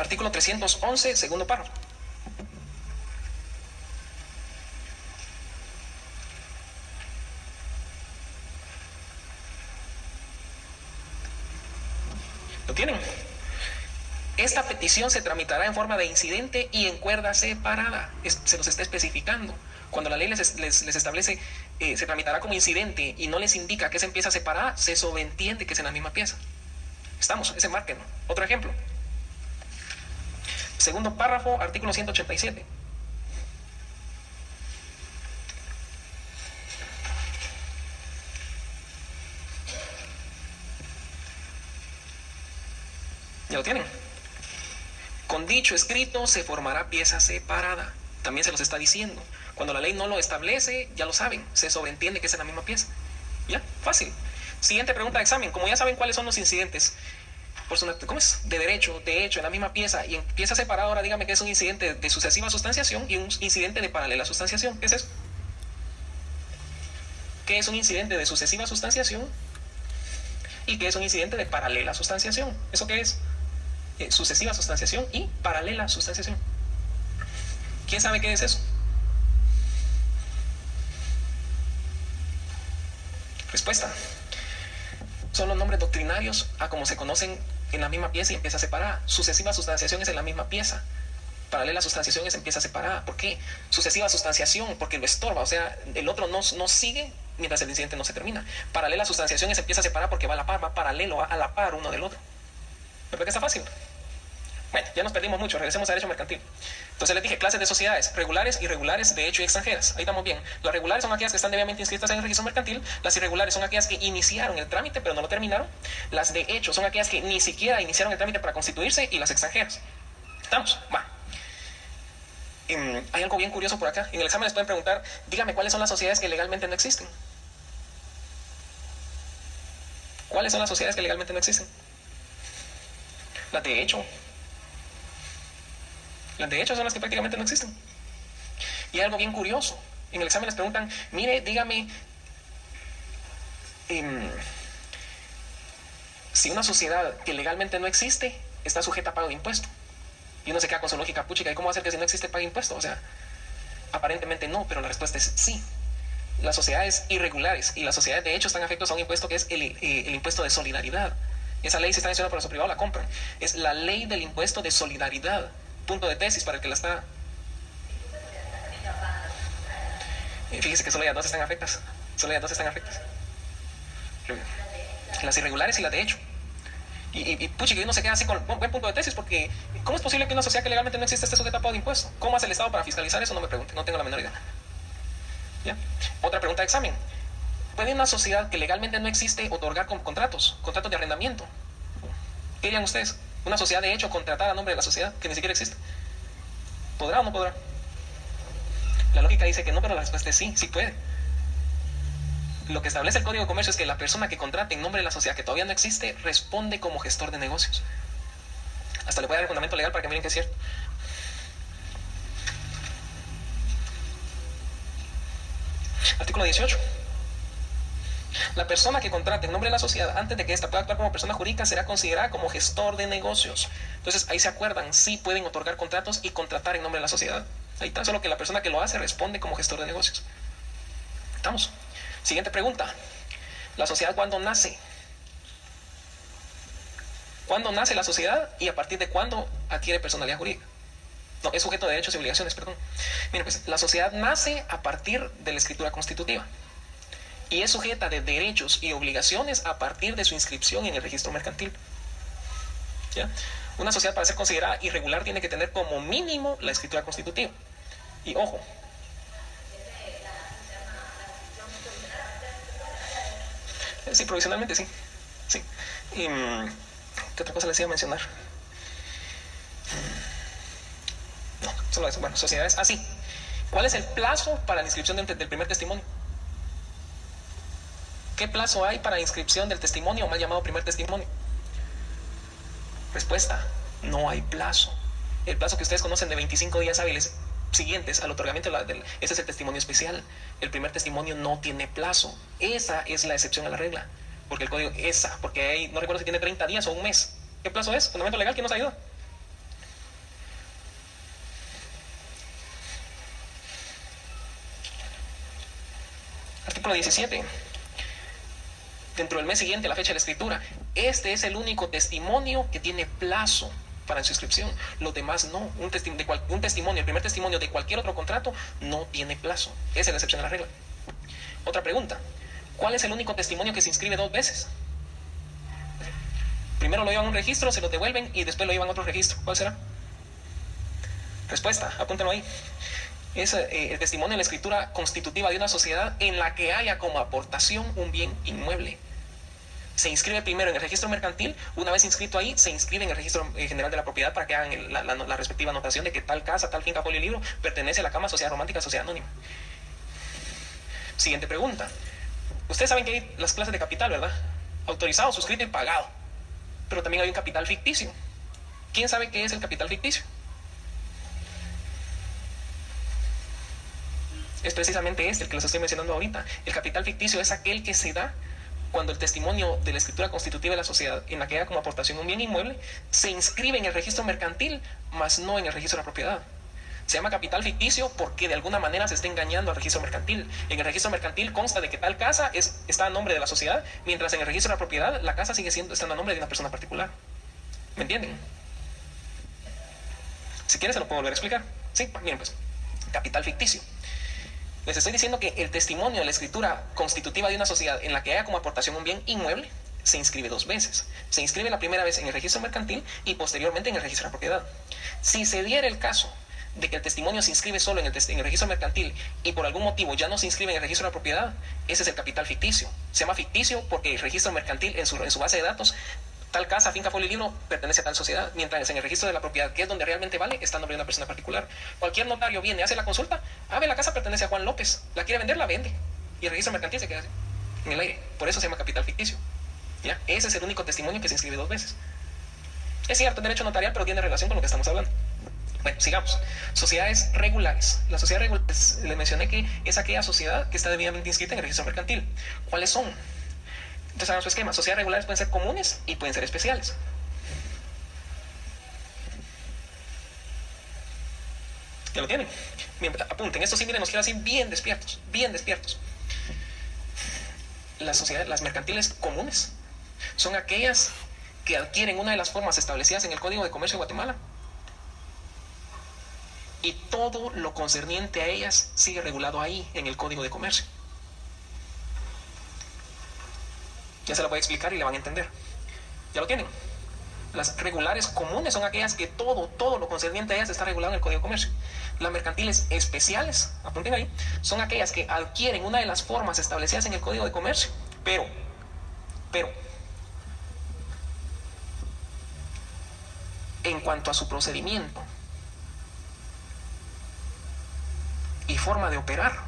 Artículo 311, segundo párrafo. ¿Lo tienen? Esta petición se tramitará en forma de incidente y en cuerda separada. se los está especificando. Cuando la ley les, establece, eh, se tramitará como incidente y no les indica que se empieza separada, se sobreentiende que es en la misma pieza. Estamos, ese marquen. Otro ejemplo. Segundo párrafo, artículo 187. ¿Ya lo tienen? Con dicho escrito se formará pieza separada. También se los está diciendo. Cuando la ley no lo establece, ya lo saben, se sobreentiende que es la misma pieza. ¿Ya? Fácil. Siguiente pregunta de examen. Como ya saben cuáles son los incidentes ¿cómo es? De derecho, de hecho, en la misma pieza. Y en pieza separada, ahora dígame que es un incidente de sucesiva sustanciación y un incidente de paralela sustanciación. ¿Qué es eso? ¿Qué es un incidente de sucesiva sustanciación? ¿Y qué es un incidente de paralela sustanciación? ¿Eso qué es? Eh, sucesiva sustanciación y paralela sustanciación. ¿Quién sabe qué es eso? Respuesta. Son los nombres doctrinarios a como se conocen en la misma pieza y empieza separada. Sucesiva sustanciación es en la misma pieza. Paralela sustanciación es en pieza separada. ¿Por qué? Sucesiva sustanciación, porque lo estorba. O sea, el otro no, no sigue mientras el incidente no se termina. Paralela sustanciación es en pieza separada porque va a la par, va paralelo, a la par uno del otro. ¿Verdad que está fácil? Bueno, ya nos perdimos mucho, regresemos a derecho mercantil. Entonces les dije clases de sociedades, regulares, irregulares, de hecho y extranjeras. Ahí estamos bien. Las regulares son aquellas que están debidamente inscritas en el registro mercantil, las irregulares son aquellas que iniciaron el trámite pero no lo terminaron, las de hecho son aquellas que ni siquiera iniciaron el trámite para constituirse y las extranjeras. ¿Estamos? Va. Em, hay algo bien curioso por acá. En el examen les pueden preguntar, dígame cuáles son las sociedades que legalmente no existen. ¿Cuáles son las sociedades que legalmente no existen? Las de hecho, las de hecho son las que prácticamente no existen. Y hay algo bien curioso. En el examen les preguntan, mire, dígame, em, si una sociedad que legalmente no existe está sujeta a pago de impuesto. Y uno se queda con su lógica puchica, ¿y cómo hacer que si no existe pague impuesto? O sea, aparentemente no, pero la respuesta es sí. Las sociedades irregulares y las sociedades de hecho están afectadas a un impuesto que es el, eh, el impuesto de solidaridad. Esa ley, se está mencionando por su privado, la compran. Es la ley del impuesto de solidaridad punto de tesis para el que la está. Fíjese que solo ya dos están afectas. Solo ya dos están afectas. Las irregulares y las de hecho. Y, y, puchi, que uno se queda así con buen punto de tesis, porque ¿cómo es posible que una sociedad que legalmente no existe esté sujeta a pago de impuestos? ¿Cómo hace el Estado para fiscalizar eso? No me pregunte, no tengo la menor idea. ¿Ya? Otra pregunta de examen. ¿Puede una sociedad que legalmente no existe otorgar con contratos, contratos de arrendamiento? ¿Qué dirían ustedes? ¿Una sociedad de hecho contratada a nombre de la sociedad que ni siquiera existe? ¿Podrá o no podrá? La lógica dice que no, pero la respuesta es sí, sí puede. Lo que establece el Código de Comercio es que la persona que contrate en nombre de la sociedad que todavía no existe responde como gestor de negocios. Hasta le voy dar el fundamento legal para que miren que es cierto. Artículo 18. La persona que contrate en nombre de la sociedad antes de que ésta pueda actuar como persona jurídica será considerada como gestor de negocios. Entonces ahí se acuerdan, sí pueden otorgar contratos y contratar en nombre de la sociedad. Ahí tan solo que la persona que lo hace responde como gestor de negocios. ¿Estamos? Siguiente pregunta. ¿La sociedad cuándo nace? ¿Cuándo nace la sociedad y a partir de cuándo adquiere personalidad jurídica? No, es sujeto de derechos y obligaciones, perdón. Miren, pues la sociedad nace a partir de la escritura constitutiva y es sujeta de derechos y obligaciones a partir de su inscripción en el registro mercantil. ¿Ya? Una sociedad para ser considerada irregular tiene que tener como mínimo la escritura constitutiva. Y ojo, Sí, provisionalmente sí. Sí. Mm, ¿Qué otra cosa les iba a mencionar? No, solo eso. Bueno, sociedades. Ah, sí. ¿Cuál es el plazo para la inscripción del primer testimonio? ¿Qué plazo hay para inscripción del testimonio o mal llamado primer testimonio? Respuesta, no hay plazo. El plazo que ustedes conocen de 25 días hábiles siguientes al otorgamiento del... Ese es el testimonio especial. El primer testimonio no tiene plazo. Esa es la excepción a la regla. Porque el código, esa, porque no recuerdo si tiene 30 días o un mes. ¿Qué plazo es? Fundamento legal, ¿quién nos ayuda? Artículo 17. Dentro del mes siguiente, la fecha de la escritura. Este es el único testimonio que tiene plazo para su inscripción. Los demás no. Un, de un testimonio, el primer testimonio de cualquier otro contrato no tiene plazo. Esa es la excepción a la regla. Otra pregunta. ¿Cuál es el único testimonio que se inscribe dos veces? Primero lo llevan a un registro, se lo devuelven y después lo llevan a otro registro. ¿Cuál será? Respuesta, apúntenlo ahí. Es eh, el testimonio de la escritura constitutiva de una sociedad en la que haya como aportación un bien inmueble se inscribe primero en el registro mercantil, una vez inscrito ahí, se inscribe en el registro eh, general de la propiedad para que hagan la, respectiva anotación de que tal casa, tal finca, libro pertenece a la cama sociedad romántica, sociedad anónima. Siguiente pregunta. Ustedes saben que hay las clases de capital, ¿verdad? Autorizado, suscrito y pagado. Pero también hay un capital ficticio. ¿Quién sabe qué es el capital ficticio? Es precisamente este, el que les estoy mencionando ahorita. El capital ficticio es aquel que se da cuando el testimonio de la escritura constitutiva de la sociedad, en la que haya como aportación un bien inmueble, se inscribe en el registro mercantil, mas no en el registro de la propiedad. Se llama capital ficticio porque de alguna manera se está engañando al registro mercantil. En el registro mercantil consta de que tal casa es, está a nombre de la sociedad, mientras en el registro de la propiedad la casa sigue siendo, estando a nombre de una persona particular. ¿Me entienden? Si quieres se lo puedo volver a explicar. Sí, bien pues. Capital ficticio. Les estoy diciendo que el testimonio de la escritura constitutiva de una sociedad en la que haya como aportación un bien inmueble se inscribe dos veces. Se inscribe la primera vez en el registro mercantil y posteriormente en el registro de la propiedad. Si se diera el caso de que el testimonio se inscribe solo en el, registro mercantil y por algún motivo ya no se inscribe en el registro de la propiedad, ese es el capital ficticio. Se llama ficticio porque el registro mercantil en su, en su base de datos tal casa, finca, libro pertenece a tal sociedad, mientras en el registro de la propiedad, que es donde realmente vale, está nombre de una persona particular. Cualquier notario viene, hace la consulta, ah, ve, la casa pertenece a Juan López, la quiere vender, la vende. Y el registro mercantil se queda en el aire. Por eso se llama capital ficticio. ¿Ya? Ese es el único testimonio que se inscribe dos veces. Es cierto, derecho notarial, pero tiene relación con lo que estamos hablando. Bueno, sigamos. Sociedades regulares. La sociedad regular, les mencioné que es aquella sociedad que está debidamente inscrita en el registro mercantil. ¿Cuáles son? Entonces, hagan su esquema. Sociedades regulares pueden ser comunes y pueden ser especiales. ¿Ya lo tienen? Bien, apunten. Esto sí, miren, nos quiero así bien despiertos, bien despiertos. Las sociedades, las mercantiles comunes, son aquellas que adquieren una de las formas establecidas en el Código de Comercio de Guatemala. Y todo lo concerniente a ellas sigue regulado ahí, en el Código de Comercio. Ya se lo voy a explicar y le van a entender. ¿Ya lo tienen? Las regulares comunes son aquellas que todo, todo lo concerniente a ellas está regulado en el Código de Comercio. Las mercantiles especiales, apunten ahí, son aquellas que adquieren una de las formas establecidas en el Código de Comercio, pero, pero, en cuanto a su procedimiento y forma de operar,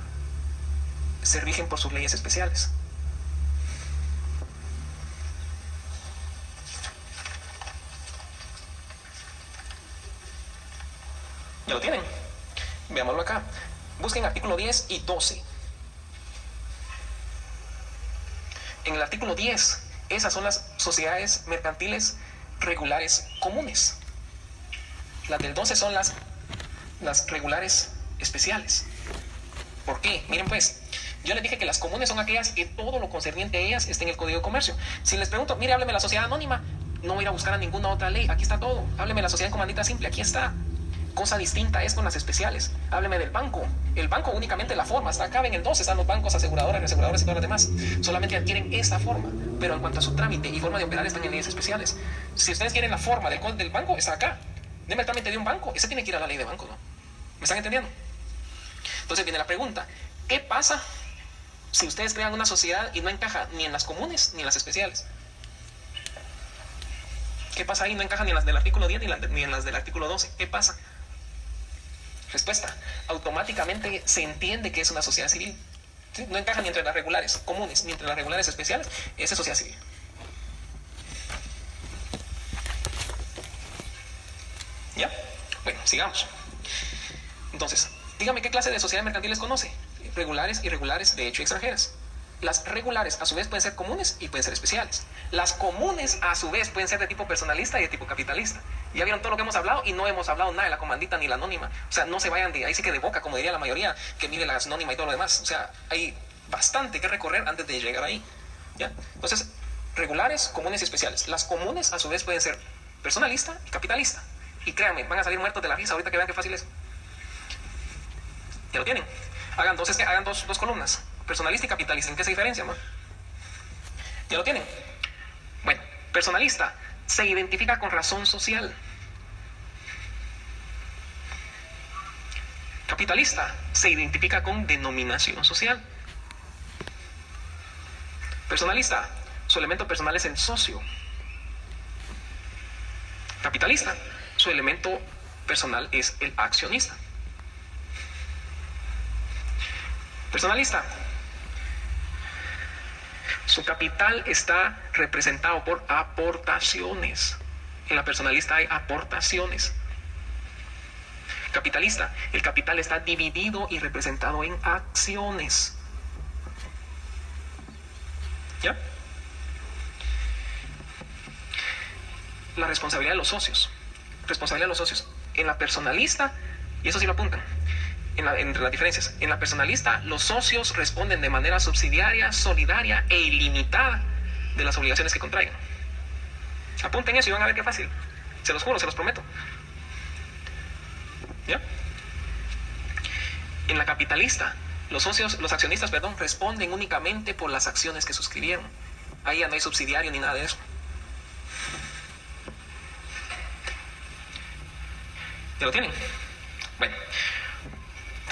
se rigen por sus leyes especiales. Lo tienen? Veámoslo acá. Busquen artículo 10 y 12. En el artículo 10, esas son las sociedades mercantiles regulares comunes. Las del 12 son las, las regulares especiales. ¿Por qué? Miren pues, yo les dije que las comunes son aquellas que todo lo concerniente a ellas está en el Código de Comercio. Si les pregunto, mire, hábleme la sociedad anónima, no voy a ir a buscar a ninguna otra ley, aquí está todo. Hábleme la sociedad en comandita simple, aquí está. Cosa distinta es con las especiales. Hábleme del banco. El banco únicamente la forma. Hasta acá en el 12 están los bancos, aseguradoras, aseguradores y todos los demás. Solamente adquieren esta forma. Pero en cuanto a su trámite y forma de operar están en leyes especiales. Si ustedes quieren la forma del, del banco, está acá. Deme el trámite de un banco. Ese tiene que ir a la ley de banco, ¿no? ¿Me están entendiendo? Entonces viene la pregunta. ¿Qué pasa si ustedes crean una sociedad y no encaja ni en las comunes ni en las especiales? ¿Qué pasa ahí? No encaja ni en las del artículo 10 ni en las del artículo 12. ¿Qué pasa? Respuesta. Automáticamente se entiende que es una sociedad civil. No encaja ni entre las regulares comunes ni entre las regulares especiales. Esa es sociedad civil. ¿Ya? Bueno, sigamos. Entonces, dígame qué clase de sociedades mercantiles conoce. Regulares, irregulares, de hecho extranjeras. Las regulares a su vez pueden ser comunes y pueden ser especiales. Las comunes a su vez pueden ser de tipo personalista y de tipo capitalista. Ya vieron todo lo que hemos hablado y no hemos hablado nada de la comandita ni la anónima. O sea, no se vayan de ahí sí que de boca, como diría la mayoría, que mire la anónima y todo lo demás. O sea, hay bastante que recorrer antes de llegar ahí. Entonces, regulares, comunes y especiales. Las comunes a su vez pueden ser personalista y capitalista. Y créanme, van a salir muertos de la risa ahorita que vean qué fácil es. Ya lo tienen. Hagan dos, hagan dos, dos columnas personalista y capitalista. ¿En qué se diferencia, ¿Ya lo tienen? Bueno, personalista se identifica con razón social. Capitalista se identifica con denominación social. Personalista, su elemento personal es el socio. Capitalista, su elemento personal es el accionista. Personalista, su capital está representado por aportaciones. En la personalista hay aportaciones. Capitalista, el capital está dividido y representado en acciones. ¿Ya? La responsabilidad de los socios. Responsabilidad de los socios. En la personalista, y eso sí lo apuntan, entre las diferencias. En la personalista, los socios responden de manera subsidiaria, solidaria e ilimitada de las obligaciones que contraigan. Apunten eso y van a ver qué fácil. Se los juro, se los prometo. ¿Ya? En la capitalista, los socios, los accionistas, perdón, responden únicamente por las acciones que suscribieron. Ahí ya no hay subsidiario ni nada de eso. ¿Ya lo tienen? Bueno,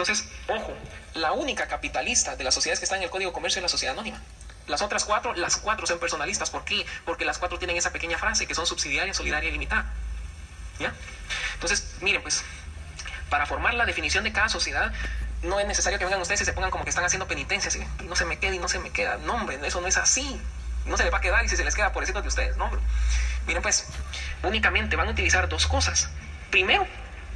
entonces, ojo, la única capitalista de las sociedades que están en el Código de Comercio es la sociedad anónima. Las otras cuatro, las cuatro son personalistas. ¿Por qué? Porque las cuatro tienen esa pequeña frase que son subsidiaria, solidaria y limitada. ¿Ya? Entonces, miren, pues, para formar la definición de cada sociedad, no es necesario que vengan ustedes y se pongan como que están haciendo penitencia, y no se me queda y no se me queda. No, hombre, eso no es así. No se les va a quedar y si se les queda, por eso de ustedes, no, hombre. Miren, pues, únicamente van a utilizar dos cosas. Primero,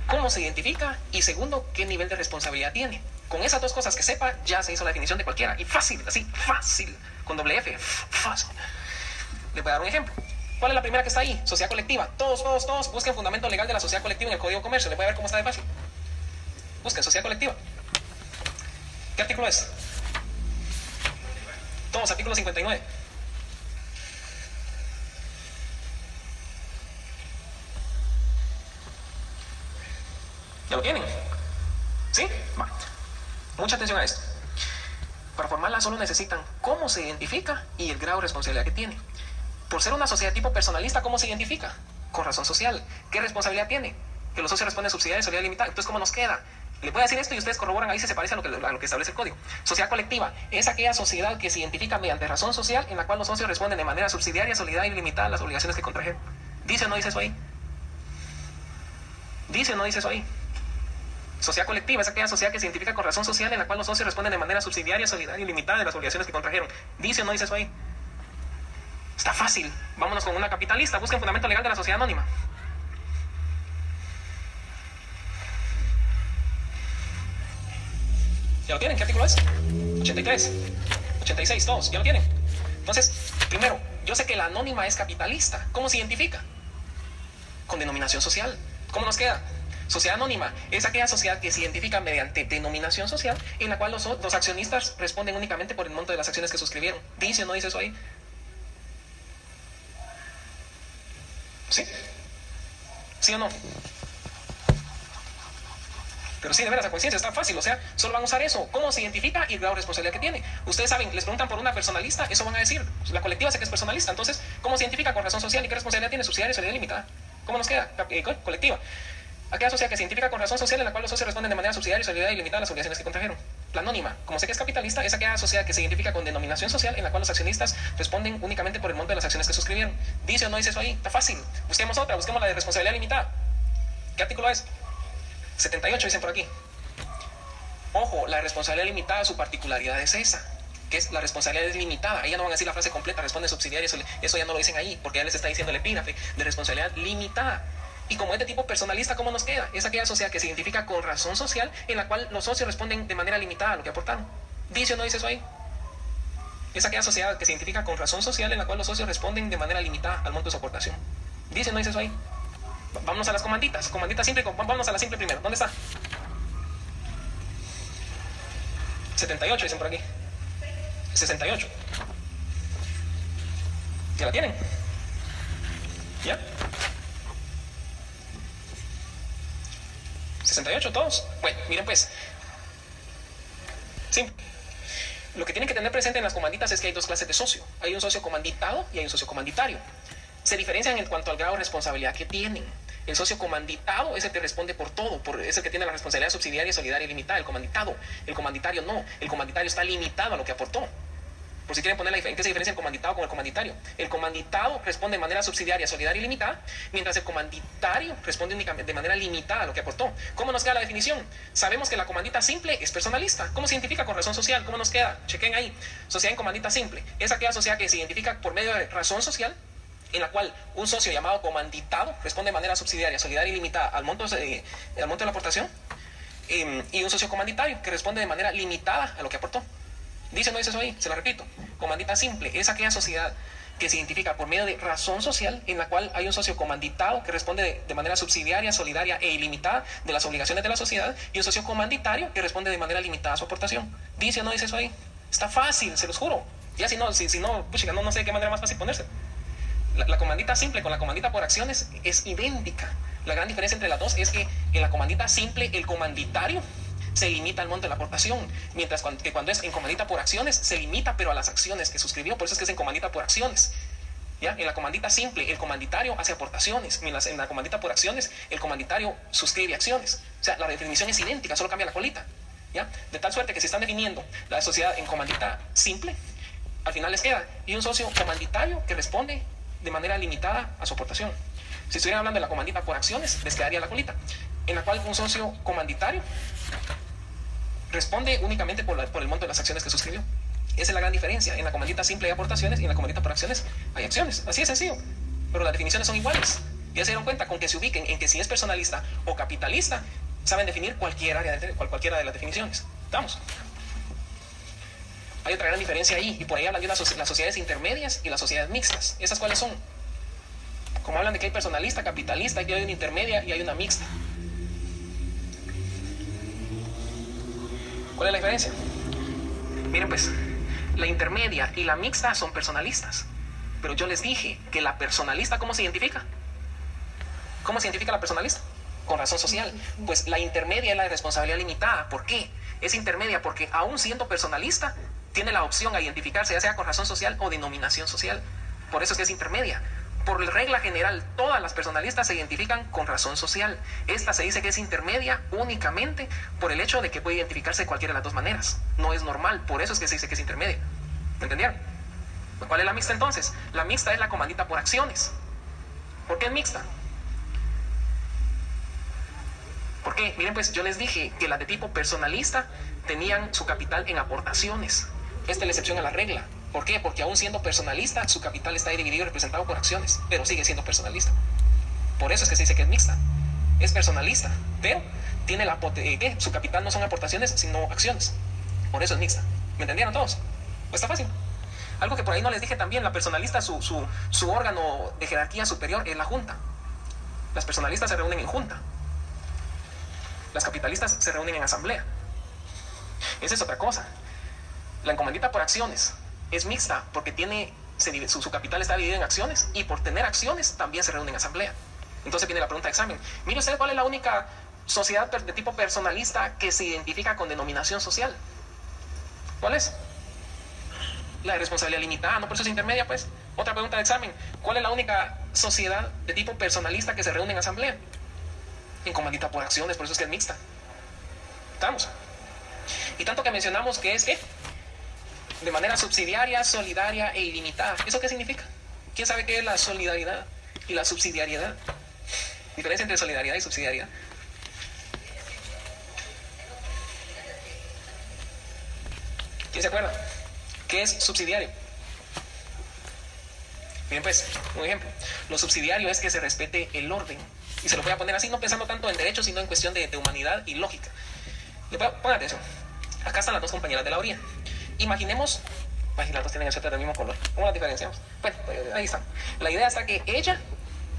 cómo se identifica y segundo, qué nivel de responsabilidad tiene. Con esas dos cosas que sepa, ya se hizo la definición de cualquiera. Y fácil, así, fácil, con doble F, fácil. Les voy a dar un ejemplo. ¿Cuál es la primera que está ahí? Sociedad colectiva. Todos, todos, todos busquen fundamento legal de la sociedad colectiva en el Código de Comercio. Les voy a ver cómo está de fácil. Busquen sociedad colectiva. ¿Qué artículo es? Todos, artículo 59. ¿Ya lo tienen? ¿Sí? Mucha atención a esto. Para formarla solo necesitan cómo se identifica y el grado de responsabilidad que tiene. Por ser una sociedad tipo personalista, ¿cómo se identifica? Con razón social. ¿Qué responsabilidad tiene? Que los socios responden subsidiaria y solidaridad limitada. Entonces, ¿cómo nos queda? Le voy a decir esto y ustedes corroboran ahí si se parece a lo, que, a lo que establece el código. Sociedad colectiva es aquella sociedad que se identifica mediante razón social en la cual los socios responden de manera subsidiaria, solidaria y limitada a las obligaciones que contrajeron. ¿Dice o no dice eso ahí? ¿Dice o no dice eso ahí? Sociedad colectiva es aquella sociedad que se identifica con razón social en la cual los socios responden de manera subsidiaria, solidaria y limitada de las obligaciones que contrajeron. ¿Dice o no dice eso ahí? Está fácil. Vámonos con una capitalista. Busquen fundamento legal de la sociedad anónima. ¿Ya lo tienen? ¿Qué artículo es? 83, 86, todos. ¿Ya lo tienen? Entonces, primero, yo sé que la anónima es capitalista. ¿Cómo se identifica? Con denominación social. ¿Cómo nos queda? Sociedad anónima es aquella sociedad que se identifica mediante denominación social en la cual los, los accionistas responden únicamente por el monto de las acciones que suscribieron. ¿Dice o no dice eso ahí? ¿Sí? ¿Sí o no? Pero sí, de veras, la conciencia está fácil, o sea, solo van a usar eso. ¿Cómo se identifica y el grado de responsabilidad que tiene? Ustedes saben, les preguntan por una personalista, eso van a decir. La colectiva sé que es personalista, entonces, ¿cómo se identifica con razón social y qué responsabilidad tiene? Subsidiaria y solidaridad limitada. ¿Cómo nos queda? Eh, colectiva. Aquella sociedad que se identifica con razón social en la cual los socios responden de manera subsidiaria y solidaria y limitada a las obligaciones que contrajeron. La anónima, como sé que es capitalista, es aquella sociedad que se identifica con denominación social en la cual los accionistas responden únicamente por el monto de las acciones que suscribieron. ¿Dice o no dice eso ahí? Está fácil. Busquemos otra, busquemos la de responsabilidad limitada. ¿Qué artículo es? 78 dicen por aquí. Ojo, la responsabilidad limitada, su particularidad es esa, que es la responsabilidad es limitada. Ahí ya no van a decir la frase completa, responde subsidiaria, eso, eso ya no lo dicen ahí, porque ya les está diciendo el epígrafe de responsabilidad limitada. Y como es de tipo personalista, ¿cómo nos queda? Es aquella sociedad que se identifica con razón social en la cual los socios responden de manera limitada a lo que aportaron. ¿Dice o no dice eso ahí? Es aquella sociedad que se identifica con razón social en la cual los socios responden de manera limitada al monto de su aportación. ¿Dice o no dice eso ahí? Vámonos a las comanditas. Comanditas simple, vámonos a la simple primero. ¿Dónde está? 78 dicen por aquí. 68. ¿Ya la tienen? ¿Ya? 68 todos. Bueno, miren pues. Sí. Lo que tienen que tener presente en las comanditas es que hay dos clases de socio. Hay un socio comanditado y hay un socio comanditario. Se diferencian en cuanto al grado de responsabilidad que tienen. El socio comanditado es el que responde por todo, por, es el que tiene la responsabilidad subsidiaria, solidaria y limitada. El comanditado, el comanditario no. El comanditario está limitado a lo que aportó. Por si quieren poner la diferencia, ¿qué se diferencia el comanditado con el comanditario? El comanditado responde de manera subsidiaria, solidaria y limitada, mientras el comanditario responde únicamente de manera limitada a lo que aportó. ¿Cómo nos queda la definición? Sabemos que la comandita simple es personalista. ¿Cómo se identifica con razón social? ¿Cómo nos queda? Chequen ahí. Sociedad en comandita simple. Es aquella sociedad que se identifica por medio de razón social en la cual un socio llamado comanditado responde de manera subsidiaria, solidaria y limitada al monto, de, al monto de la aportación, em, y un socio comanditario que responde de manera limitada a lo que aportó. Dice no dice eso ahí, se lo repito. Comandita simple es aquella sociedad que se identifica por medio de razón social en la cual hay un socio comanditado que responde de, manera subsidiaria, solidaria e ilimitada de las obligaciones de la sociedad y un socio comanditario que responde de manera limitada a su aportación. ¿Dice no dice eso ahí? Está fácil, se los juro. Ya si no, si, si no, pucha, no, no sé de qué manera más fácil ponerse. La, comandita simple con la comandita por acciones es idéntica. La gran diferencia entre las dos es que en la comandita simple el comanditario se limita al monto de la aportación, mientras que cuando es en comandita por acciones se limita pero a las acciones que suscribió, por eso es que es en comandita por acciones. ¿Ya? En la comandita simple, el comanditario hace aportaciones, mientras en la comandita por acciones, el comanditario suscribe acciones. O sea, la definición es idéntica, solo cambia la colita. ¿ya? De tal suerte que si están definiendo la sociedad en comandita simple, al final les queda y un socio comanditario que responde de manera limitada a su aportación. Si estuvieran hablando de la comandita por acciones, les quedaría la colita, en la cual un socio comanditario responde únicamente por, el monto de las acciones que suscribió. Esa es la gran diferencia. En la comandita simple hay aportaciones y en la comandita por acciones hay acciones. Así de sencillo. Pero las definiciones son iguales. Ya se dieron cuenta con que se ubiquen en que si es personalista o capitalista, saben definir cualquier área de, cualquiera de las definiciones. Estamos. Hay otra gran diferencia ahí, y por ahí hablan de las, sociedades intermedias y las sociedades mixtas. ¿Esas cuáles son? Como hablan de que hay personalista, capitalista, que hay una intermedia y hay una mixta. ¿Cuál es la diferencia? Miren pues, la intermedia y la mixta son personalistas. Pero yo les dije que la personalista, ¿cómo se identifica? ¿Cómo se identifica la personalista? Con razón social. Pues la intermedia es la de responsabilidad limitada. ¿Por qué? Es intermedia porque aún siendo personalista, tiene la opción a identificarse ya sea con razón social o denominación social. Por eso es que es intermedia. Por regla general, todas las personalistas se identifican con razón social. Esta se dice que es intermedia únicamente por el hecho de que puede identificarse de cualquiera de las dos maneras. No es normal, por eso es que se dice que es intermedia. ¿Me entendieron? ¿Cuál es la mixta entonces? La mixta es la comandita por acciones. ¿Por qué es mixta? Porque, miren, pues yo les dije que las de tipo personalista tenían su capital en aportaciones. Esta es la excepción a la regla. ¿Por qué? Porque aún siendo personalista, su capital está dividido y representado por acciones, pero sigue siendo personalista. Por eso es que se dice que es mixta. Es personalista, pero tiene la eh. Su capital no son aportaciones, sino acciones. Por eso es mixta. ¿Me entendieron todos? Pues está fácil. Algo que por ahí no les dije también, la personalista, su, su, su órgano de jerarquía superior es la junta. Las personalistas se reúnen en junta. Las capitalistas se reúnen en asamblea. Esa es otra cosa. La encomendita por acciones es mixta porque tiene, su, capital está dividido en acciones y por tener acciones también se reúne en asamblea. Entonces viene la pregunta de examen. Mire usted cuál es la única sociedad de tipo personalista que se identifica con denominación social. ¿Cuál es? La de responsabilidad limitada, no por eso es intermedia, pues. Otra pregunta de examen. ¿Cuál es la única sociedad de tipo personalista que se reúne en asamblea? En comandita por acciones, por eso es que es mixta. ¿Estamos? Y tanto que mencionamos que es que de manera subsidiaria, solidaria e ilimitada. ¿Eso qué significa? ¿Quién sabe qué es la solidaridad y la subsidiariedad? Diferencia entre solidaridad y subsidiariedad. ¿Quién se acuerda? ¿Qué es subsidiario? Miren pues, un ejemplo. Lo subsidiario es que se respete el orden. Y se lo voy a poner así, no pensando tanto en derechos, sino en cuestión de, humanidad y lógica. Pongan atención. Acá están las dos compañeras de la orilla. Imaginemos, las dos tienen el suéter del mismo color. ¿Cómo las diferenciamos? Bueno, pues, ahí está. La idea está que ella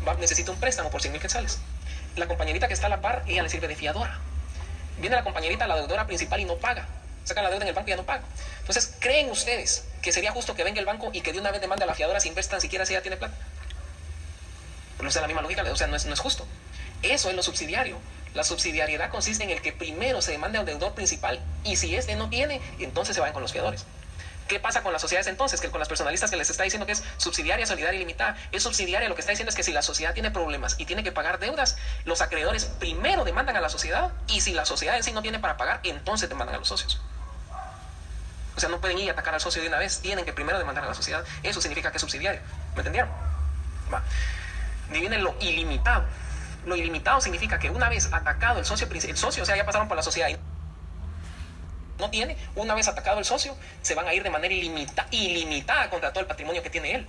va, necesita un préstamo por 100 mil quetzales. La compañerita que está a la par, ella le sirve de fiadora. Viene la compañerita, la deudora principal y no paga. Saca la deuda en el banco y ya no paga. Entonces, ¿creen ustedes que sería justo que venga el banco y que de una vez demande a la fiadora sin ver tan siquiera si ella tiene plata? No es la misma lógica, o sea, no es, no es justo. Eso es lo subsidiario. La subsidiariedad consiste en el que primero se demande al deudor principal y si este no tiene, entonces se van con los fiadores. ¿Qué pasa con las sociedades entonces? Que con las personalistas que les está diciendo que es subsidiaria, solidaria y limitada. Es subsidiaria, lo que está diciendo es que si la sociedad tiene problemas y tiene que pagar deudas, los acreedores primero demandan a la sociedad y si la sociedad en sí no tiene para pagar, entonces demandan a los socios. O sea, no pueden ir a atacar al socio de una vez, tienen que primero demandar a la sociedad. Eso significa que es subsidiario. ¿Me entendieron? Va. Divinen lo ilimitado. Lo ilimitado significa que una vez atacado el socio, el socio, o sea, ya pasaron por la sociedad y no tiene, una vez atacado el socio, se van a ir de manera ilimita, ilimitada contra todo el patrimonio que tiene él.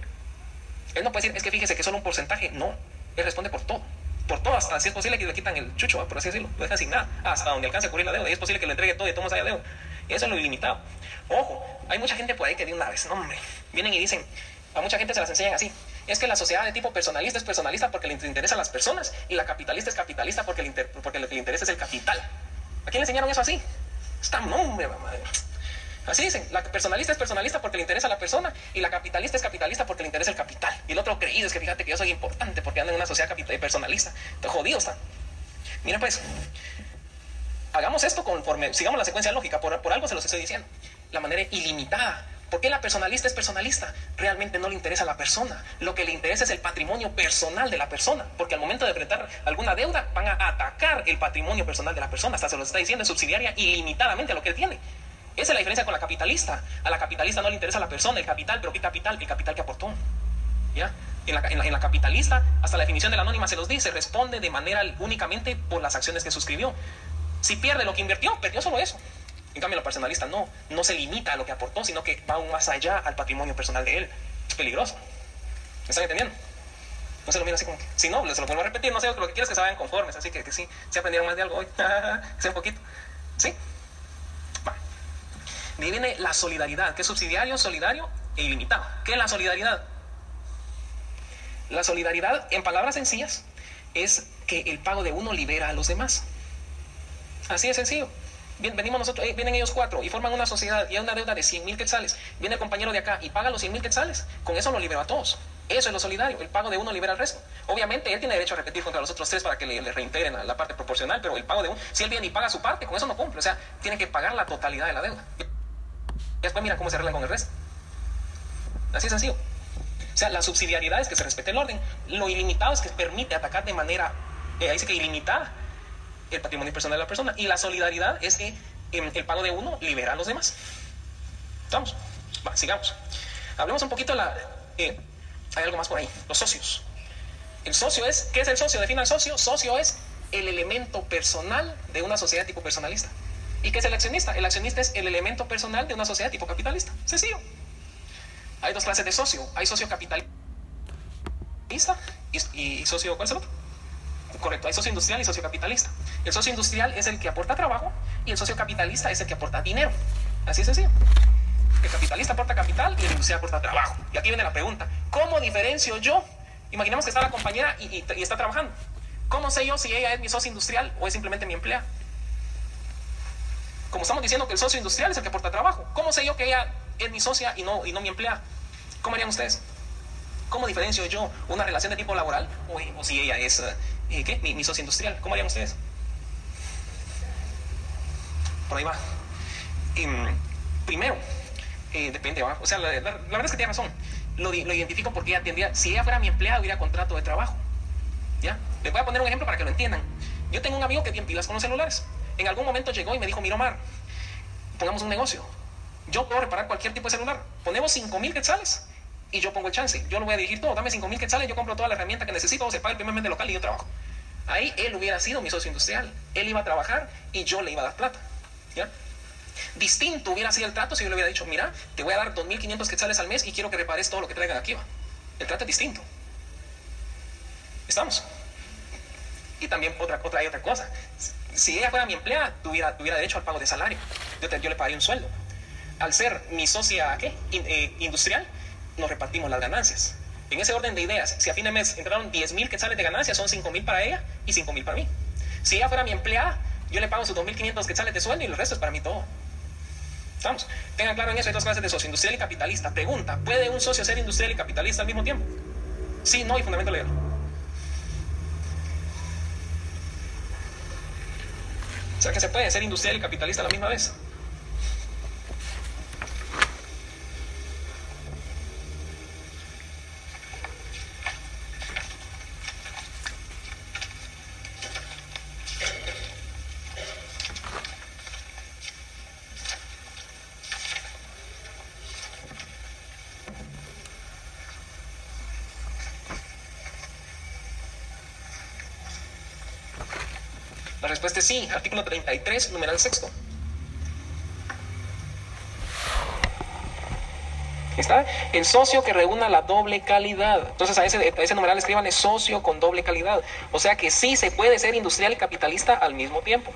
Él no puede decir, es que fíjese que solo un porcentaje, no, él responde por todo. Por todo, hasta si es posible que le quitan el chucho, por así decirlo, lo dejan sin nada, hasta donde alcance a cubrir la deuda, y es posible que le entregue todo y todos haya deuda. Eso es lo ilimitado. Ojo, hay mucha gente por ahí que de una vez, no hombre, vienen y dicen, a mucha gente se las enseñan así es que la sociedad de tipo personalista es personalista porque le interesa a las personas y la capitalista es capitalista porque, le porque lo que le interesa es el capital. ¿A quién le enseñaron eso así? Está nombre, mamá. Así dicen, la personalista es personalista porque le interesa a la persona y la capitalista es capitalista porque le interesa el capital. Y el otro creído es que fíjate que yo soy importante porque ando en una sociedad personalista. Entonces, jodido está. Mira pues, hagamos esto conforme, sigamos la secuencia lógica, por, por algo se los estoy diciendo. La manera ilimitada ¿Por qué la personalista es personalista? Realmente no le interesa a la persona. Lo que le interesa es el patrimonio personal de la persona. Porque al momento de enfrentar alguna deuda, van a atacar el patrimonio personal de la persona. Hasta se lo está diciendo, subsidiaria ilimitadamente a lo que él tiene. Esa es la diferencia con la capitalista. A la capitalista no le interesa la persona, el capital, pero ¿qué capital? El capital que aportó. ¿Ya? En la, en la capitalista, hasta la definición de la anónima se los dice, responde de manera únicamente por las acciones que suscribió. Si pierde lo que invirtió, perdió solo eso. En cambio, la personalista no, no se limita a lo que aportó, sino que va aún más allá al patrimonio personal de él. Es peligroso. ¿Me están entendiendo? No se lo miren así como si no, les lo vuelvo a repetir, no sé, lo que quiero es que se vayan conformes, así que, que sí, se aprendieron más de algo hoy, sea un poquito. ¿Sí? De ahí viene la solidaridad, que es subsidiario, solidario e ilimitado. ¿Qué es la solidaridad? La solidaridad, en palabras sencillas, es que el pago de uno libera a los demás. Así de sencillo venimos nosotros, eh, vienen ellos cuatro y forman una sociedad y hay una deuda de 100 mil quetzales. Viene el compañero de acá y paga los 100 mil quetzales. Con eso lo libera a todos. Eso es lo solidario. El pago de uno libera al resto. Obviamente él tiene derecho a repetir contra los otros tres para que le, reintegren la parte proporcional, pero el pago de uno, si él viene y paga su parte, con eso no cumple. O sea, tiene que pagar la totalidad de la deuda. Y después mira cómo se arregla con el resto. Así es sencillo. O sea, la subsidiariedad es que se respete el orden. Lo ilimitado es que permite atacar de manera, eh, ahí que ilimitada, el patrimonio personal de la persona. Y la solidaridad es que em, el pago de uno libera a los demás. ¿Estamos? Va, sigamos. Hablemos un poquito de la... Eh, hay algo más por ahí. Los socios. El socio es... ¿Qué es el socio? Defina el socio. Socio es el elemento personal de una sociedad tipo personalista. ¿Y qué es el accionista? El accionista es el elemento personal de una sociedad tipo capitalista. Sencillo. Hay dos clases de socio. Hay socio capitalista y, socio, ¿cuál es el otro? Correcto, hay socio industrial y socio capitalista. El socio industrial es el que aporta trabajo y el socio capitalista es el que aporta dinero. Así es sencillo. El capitalista aporta capital y el industrial aporta trabajo. Y aquí viene la pregunta, ¿cómo diferencio yo? Imaginemos que está la compañera y, está trabajando. ¿Cómo sé yo si ella es mi socio industrial o es simplemente mi empleada? Como estamos diciendo que el socio industrial es el que aporta trabajo. ¿Cómo sé yo que ella es mi socia y no, y no mi empleada? ¿Cómo harían ustedes? ¿Cómo diferencio yo una relación de tipo laboral o, si ella es ¿qué? Mi, socio industrial? ¿Cómo harían ustedes? Por ahí va. Em, primero, eh, depende, ¿va? o sea, la, verdad es que tiene razón. Lo, lo identifico porque ella tendría, si ella fuera mi empleada, hubiera contrato de trabajo. ¿Ya? Les voy a poner un ejemplo para que lo entiendan. Yo tengo un amigo que tiene pilas con los celulares. En algún momento llegó y me dijo, mira pongamos un negocio. Yo puedo reparar cualquier tipo de celular. Ponemos 5 mil quetzales y yo pongo el chance. Yo lo voy a dirigir todo. Dame 5 mil quetzales, yo compro toda la herramienta que necesito, se paga el primer mes de local y yo trabajo. Ahí él hubiera sido mi socio industrial. Él iba a trabajar y yo le iba a dar plata. ¿Ya? Distinto hubiera sido el trato si yo le hubiera dicho, mira, te voy a dar 2.500 quetzales al mes y quiero que repares todo lo que traigan aquí. El trato es distinto. ¿Estamos? Y también otra, otra, hay otra cosa. Si ella fuera mi empleada, tuviera, tuviera derecho al pago de salario. Yo, yo le pagaría un sueldo. Al ser mi socia ¿qué? Eh, industrial, nos repartimos las ganancias. En ese orden de ideas, si a fin de mes entraron 10 mil quetzales de ganancias, son 5 mil para ella y 5 mil para mí. Si ella fuera mi empleada, yo le pago sus 2.500 quetzales de sueldo y el resto es para mí todo. ¿Estamos? Tengan claro en eso, hay dos clases de socio, industrial y capitalista. Pregunta, ¿puede un socio ser industrial y capitalista al mismo tiempo? Sí, no, y fundamento legal. O sea que se puede ser industrial y capitalista a la misma vez. Sí, artículo 33, numeral sexto. ¿Está? El socio que reúna la doble calidad. Entonces a ese, a ese numeral escriban socio con doble calidad. O sea que sí se puede ser industrial y capitalista al mismo tiempo.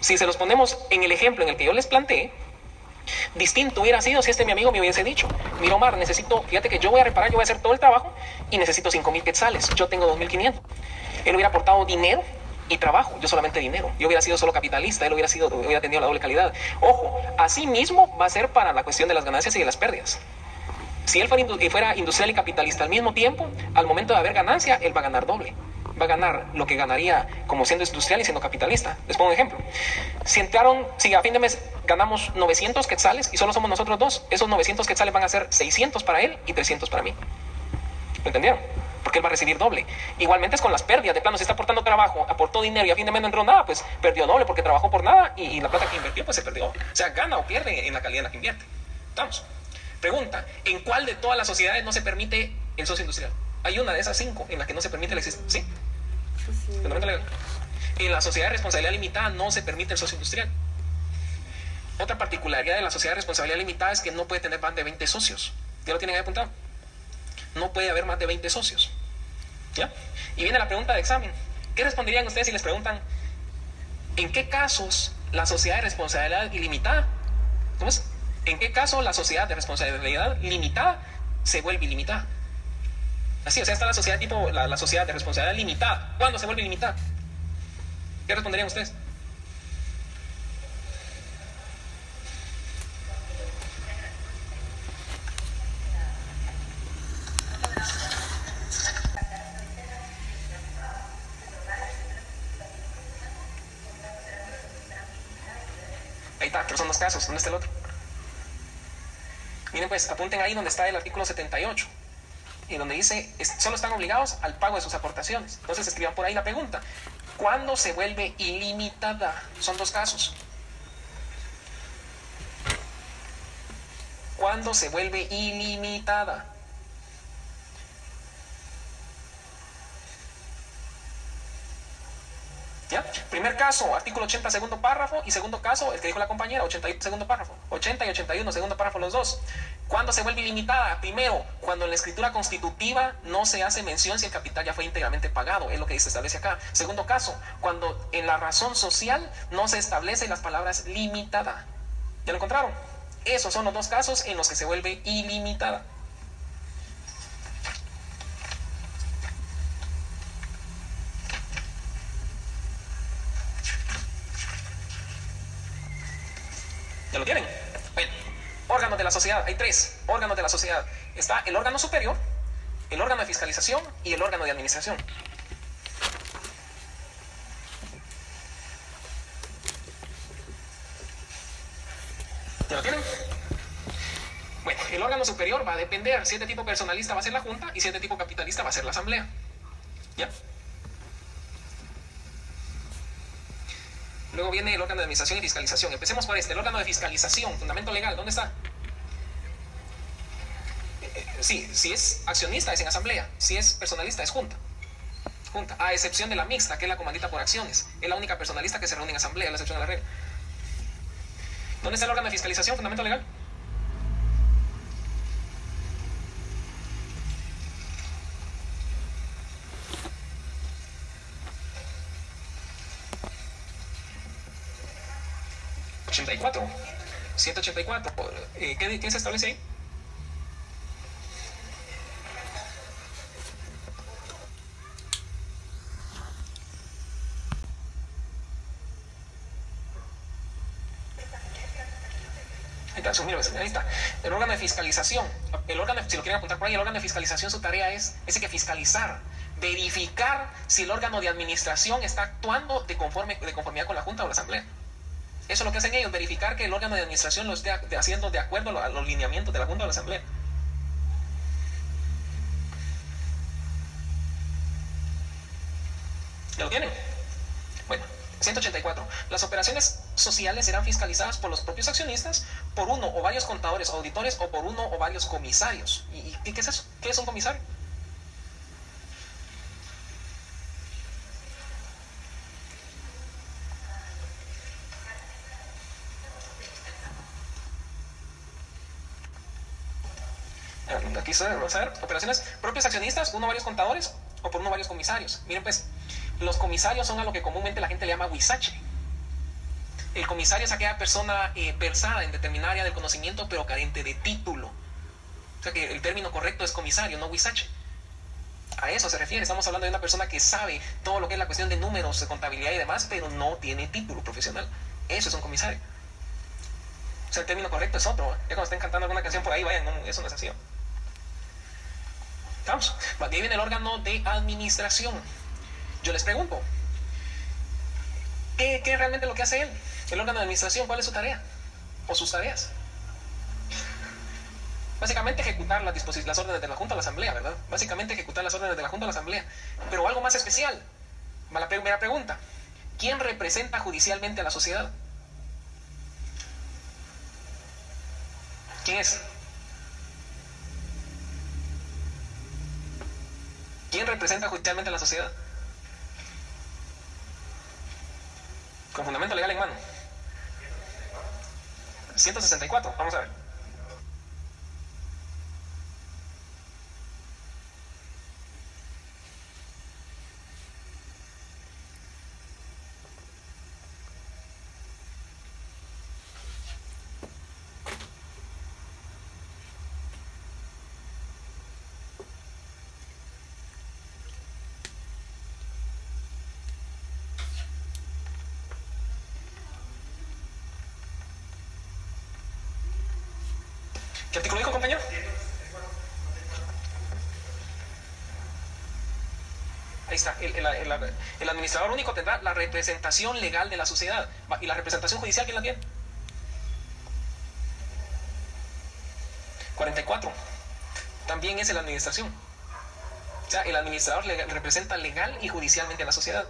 Si se los ponemos en el ejemplo en el que yo les planteé, distinto hubiera sido si este mi amigo me hubiese dicho, mira Omar, necesito, fíjate que yo voy a reparar, yo voy a hacer todo el trabajo y necesito 5 mil quetzales, yo tengo 2.500. Él hubiera aportado dinero y trabajo, yo solamente dinero. Yo hubiera sido solo capitalista, él hubiera, sido, hubiera tenido la doble calidad. Ojo, así mismo va a ser para la cuestión de las ganancias y de las pérdidas. Si él fuera industrial y capitalista al mismo tiempo, al momento de haber ganancia, él va a ganar doble. Va a ganar lo que ganaría como siendo industrial y siendo capitalista. Les pongo un ejemplo. Si entraron, si a fin de mes ganamos 900 quetzales y solo somos nosotros dos, esos 900 quetzales van a ser 600 para él y 300 para mí. ¿Me entendieron? porque él va a recibir doble. Igualmente es con las pérdidas, de plano, si está aportando trabajo, aportó dinero y a fin de mes no entró nada, pues perdió doble porque trabajó por nada y, la plata que invirtió pues se perdió. O sea, gana o pierde en la calidad en la que invierte. Vamos. Pregunta, ¿en cuál de todas las sociedades no se permite el socio industrial? Hay una de esas cinco en la que no se permite el existencia. ¿Sí? sí. En la sociedad de responsabilidad limitada no se permite el socio industrial. Otra particularidad de la sociedad de responsabilidad limitada es que no puede tener más de 20 socios. ¿Ya lo tienen ahí apuntado? No puede haber más de 20 socios. ¿Ya? Y viene la pregunta de examen. ¿Qué responderían ustedes si les preguntan en qué casos la sociedad de responsabilidad ilimitada, ¿cómo es? ¿En qué caso la sociedad de responsabilidad limitada se vuelve ilimitada? Así, o sea, está la sociedad tipo, la, la sociedad de responsabilidad limitada. ¿Cuándo se vuelve ilimitada? ¿Qué responderían ustedes? Casos. ¿Dónde está el otro? Miren pues, apunten ahí donde está el artículo 78 y donde dice, solo están obligados al pago de sus aportaciones. Entonces escriban por ahí la pregunta, ¿cuándo se vuelve ilimitada? Son dos casos. ¿Cuándo se vuelve ilimitada? ¿Ya? Primer caso, artículo 80, segundo párrafo, y segundo caso, el que dijo la compañera, 81, segundo párrafo. 80 y 81, segundo párrafo, los dos. ¿Cuándo se vuelve ilimitada? Primero, cuando en la escritura constitutiva no se hace mención si el capital ya fue íntegramente pagado, es lo que se establece acá. Segundo caso, cuando en la razón social no se establece las palabras limitada. ¿Ya lo encontraron? Esos son los dos casos en los que se vuelve ilimitada. ¿Ya lo tienen? Bueno, órganos de la sociedad. Hay tres órganos de la sociedad. Está el órgano superior, el órgano de fiscalización y el órgano de administración. ¿Ya lo tienen? Bueno, el órgano superior va a depender. Si es de tipo personalista va a ser la Junta y si es de tipo capitalista va a ser la Asamblea. ¿Ya? Luego viene el órgano de administración y fiscalización. Empecemos por este, el órgano de fiscalización, fundamento legal, ¿dónde está? Eh, eh, sí, si es accionista es en asamblea, si es personalista es junta. Junta, a excepción de la mixta, que es la comandita por acciones. Es la única personalista que se reúne en asamblea, a la excepción de la regla. ¿Dónde está el órgano de fiscalización, fundamento legal? 184. 184. Eh, ¿qué, ¿Qué se establece ahí? ahí está. El órgano de fiscalización, el órgano, si lo quieren apuntar por ahí, el órgano de fiscalización, su tarea es ese que fiscalizar, verificar si el órgano de administración está actuando de, conforme, de conformidad con la Junta o la Asamblea. Eso es lo que hacen ellos, verificar que el órgano de administración lo esté haciendo de acuerdo a los lineamientos de la Junta de la Asamblea. ¿Ya lo tienen? Bueno, 184. Las operaciones sociales serán fiscalizadas por los propios accionistas, por uno o varios contadores auditores o por uno o varios comisarios. ¿Y, y qué es eso? ¿Qué es un comisario? Ver, operaciones propios accionistas, uno varios contadores o por uno varios comisarios. Miren pues, los comisarios son a lo que comúnmente la gente le llama huizache. El comisario es aquella persona eh, versada en determinada área del conocimiento pero carente de título. O sea que el término correcto es comisario, no huizache. A eso se refiere, estamos hablando de una persona que sabe todo lo que es la cuestión de números, de contabilidad y demás, pero no tiene título profesional. Eso es un comisario. O sea, el término correcto es otro. ¿eh? Ya cuando estén cantando alguna canción por ahí, vayan, eso no es así. Vamos, aquí viene el órgano de administración. Yo les pregunto, ¿qué, ¿qué, es realmente lo que hace él? El órgano de administración, ¿cuál es su tarea? ¿O sus tareas? Básicamente ejecutar las, las órdenes de la Junta a la Asamblea, ¿verdad? Básicamente ejecutar las órdenes de la Junta a la Asamblea. Pero algo más especial. La primera pregunta. ¿Quién representa judicialmente a la sociedad? ¿Quién es? ¿Quién representa judicialmente a la sociedad? Con fundamento legal en mano. 164, vamos a ver. ¿Qué artículo dijo, compañero? El, administrador único tendrá la representación legal de la sociedad. ¿Y la representación judicial quién la tiene? 44. También es la administración. O sea, el administrador representa legal y judicialmente a la sociedad.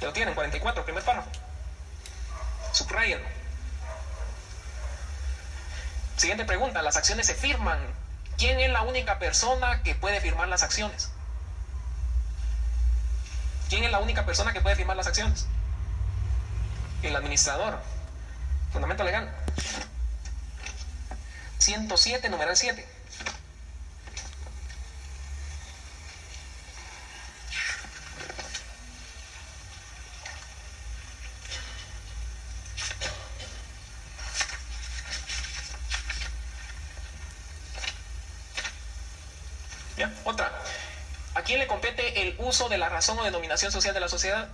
Ya lo tienen, 44, primer párrafo. Subrayenlo. Siguiente pregunta, las acciones se firman. ¿Quién es la única persona que puede firmar las acciones? ¿Quién es la única persona que puede firmar las acciones? El administrador. Fundamento legal. 107, numeral 7. Otra. ¿A quién le compete el uso de la razón o denominación social de la sociedad?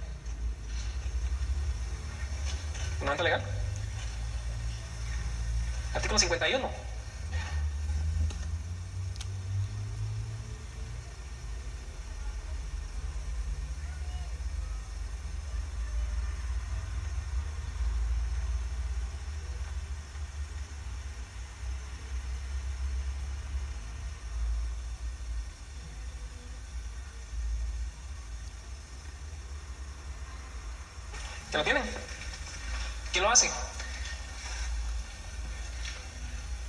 ¿Fundamento legal? Artículo 51. ¿Ya lo tienen? ¿Quién lo hace?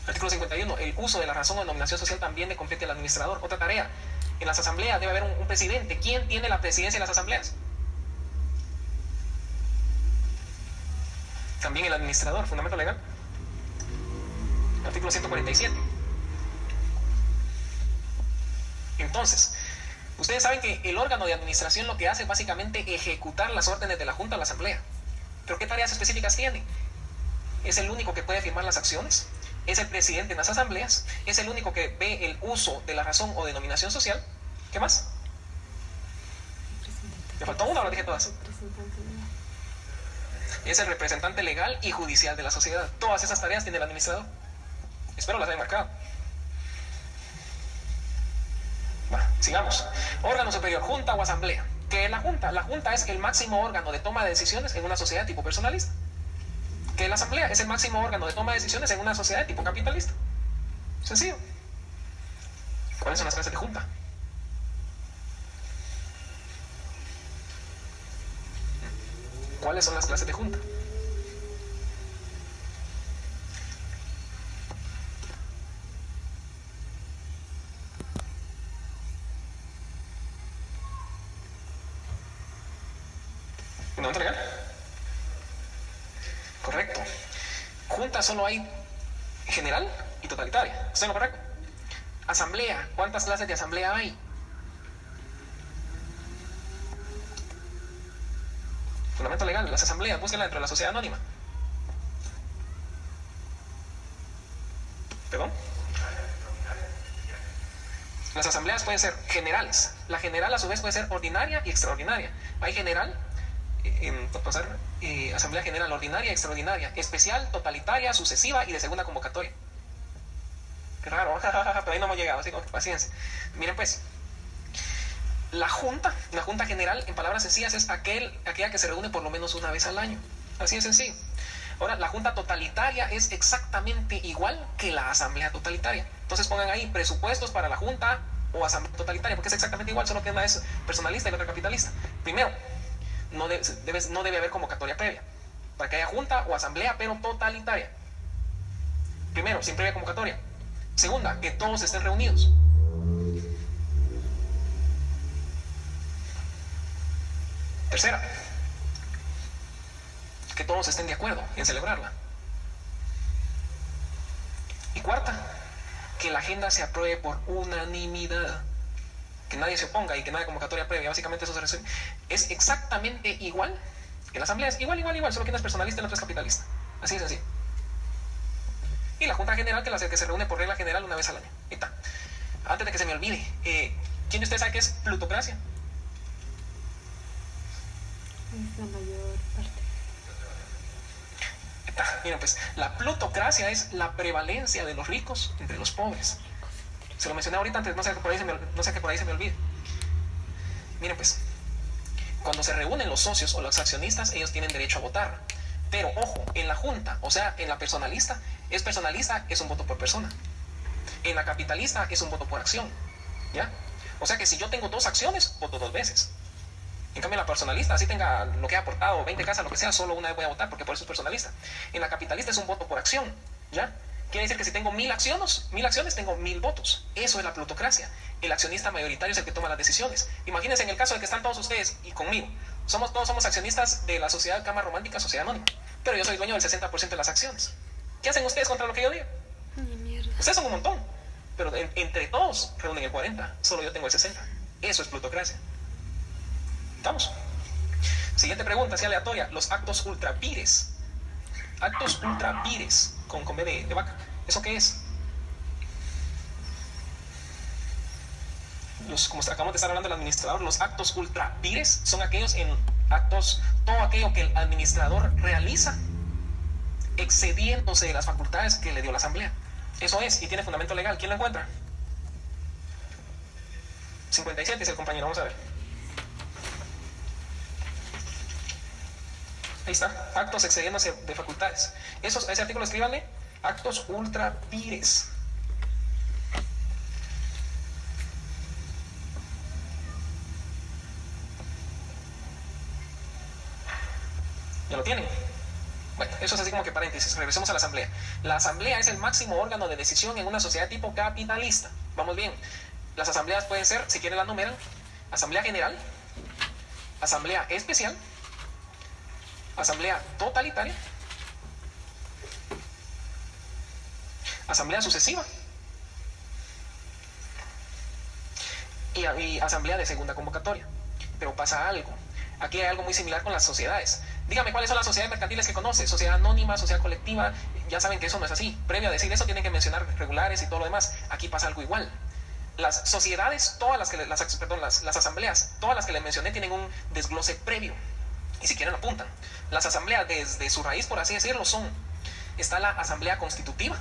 Artículo 51. El uso de la razón o denominación social también le compete al administrador. Otra tarea. En las asambleas debe haber un, presidente. ¿Quién tiene la presidencia en las asambleas? También el administrador. Fundamento legal. Artículo 147. Entonces, Ustedes saben que el órgano de administración lo que hace es básicamente ejecutar las órdenes de la Junta o la Asamblea. ¿Pero qué tareas específicas tiene? Es el único que puede firmar las acciones, es el presidente en las asambleas, es el único que ve el uso de la razón o denominación social. ¿Qué más? ¿Me faltó una o lo dije todas? Es el representante legal y judicial de la sociedad. Todas esas tareas tiene el administrador. Espero las hayan marcado. sigamos. Órgano superior, junta o asamblea. ¿Qué es la junta? La junta es el máximo órgano de toma de decisiones en una sociedad tipo personalista. ¿Qué es la asamblea? Es el máximo órgano de toma de decisiones en una sociedad tipo capitalista. Sencillo. ¿Cuáles son las clases de junta? ¿Cuáles son las clases de junta? entregar? Correcto. Solo hay general y totalitaria. ¿Está lo correcto? Asamblea. ¿Cuántas clases de asamblea hay? Fundamento legal. Las asambleas, búsquenla dentro de la sociedad anónima. ¿Perdón? Las asambleas pueden ser generales. La general a su vez puede ser ordinaria y extraordinaria. Hay general en pasar eh, Asamblea General Ordinaria, Extraordinaria, Especial, Totalitaria, Sucesiva y de segunda convocatoria. Qué raro, pero ahí no hemos llegado, así que paciencia. Miren pues, la Junta, la Junta General, en palabras sencillas, es aquel, aquella que se reúne por lo menos una vez al año. Así de sencillo. Ahora, la Junta Totalitaria es exactamente igual que la Asamblea Totalitaria. Entonces pongan ahí presupuestos para la Junta o Asamblea Totalitaria, porque es exactamente igual, solo que una es personalista y la otra capitalista. Primero, no debe, no debe haber convocatoria previa. Para que haya junta o asamblea, pero totalitaria. Primero, sin previa convocatoria. Segunda, que todos estén reunidos. Tercera, que todos estén de acuerdo en celebrarla. Y cuarta, que la agenda se apruebe por unanimidad que nadie se oponga y que no haya convocatoria previa, básicamente eso se resume. Es exactamente igual que la asamblea, es igual, igual, igual, solo que una es personalista y la otra es capitalista. Así es así. Y la Junta General, que, la, que se reúne por regla general una vez al año. Y está. Antes de que se me olvide, eh, ¿quién de ustedes sabe qué es plutocracia? Es la mayor parte. Miren, pues la plutocracia es la prevalencia de los ricos entre los pobres. Se lo mencioné ahorita antes, no sé que por ahí se me, no sé que por ahí se me olvide. Miren pues, cuando se reúnen los socios o los accionistas, ellos tienen derecho a votar. Pero ojo, en la junta, o sea, en la personalista, es personalista, es un voto por persona. En la capitalista es un voto por acción. ¿Ya? O sea que si yo tengo dos acciones, voto dos veces. En cambio, en la personalista, así tenga lo que ha aportado, 20 casas, lo que sea, solo una vez voy a votar, porque por eso es personalista. En la capitalista es un voto por acción. ¿Ya? Quiere decir que si tengo mil acciones, mil acciones, tengo mil votos. Eso es la plutocracia. El accionista mayoritario es el que toma las decisiones. Imagínense en el caso de que están todos ustedes y conmigo. Somos, todos somos accionistas de la sociedad Cama Romántica, Sociedad Anónima. Pero yo soy dueño del 60% de las acciones. ¿Qué hacen ustedes contra lo que yo digo? Ustedes son un montón. Pero entre todos reúnen el 40. Solo yo tengo el 60. Eso es plutocracia. ¿Estamos? Siguiente pregunta, así aleatoria. Los actos ultrapires. Actos ultrapires con, con de, vaca. ¿Eso qué es? Los, como acabamos de estar hablando del administrador, los actos ultrapires son aquellos en actos, todo aquello que el administrador realiza excediéndose de las facultades que le dio la asamblea. Eso es, y tiene fundamento legal. ¿Quién lo encuentra? 57 es el compañero, vamos a ver. Actos excediéndose de facultades. Esos, ese artículo escríbanle, actos ultra pires. ¿Ya lo tienen? Bueno, eso es así como que paréntesis. Regresemos a la asamblea. La asamblea es el máximo órgano de decisión en una sociedad tipo capitalista. Vamos bien. Las asambleas pueden ser, si quieren la numeran, asamblea general, asamblea especial, asamblea totalitaria, asamblea sucesiva y, asamblea de segunda convocatoria. Pero pasa algo. Aquí hay algo muy similar con las sociedades. Dígame cuáles son las sociedades mercantiles que conoce. Sociedad anónima, sociedad colectiva. Ya saben que eso no es así. Previo a decir eso tienen que mencionar regulares y todo lo demás. Aquí pasa algo igual. Las sociedades, todas las que las, las, las asambleas, todas las que les mencioné tienen un desglose previo. Y si quieren apuntan. Las asambleas desde su raíz, por así decirlo, son, está la asamblea constitutiva,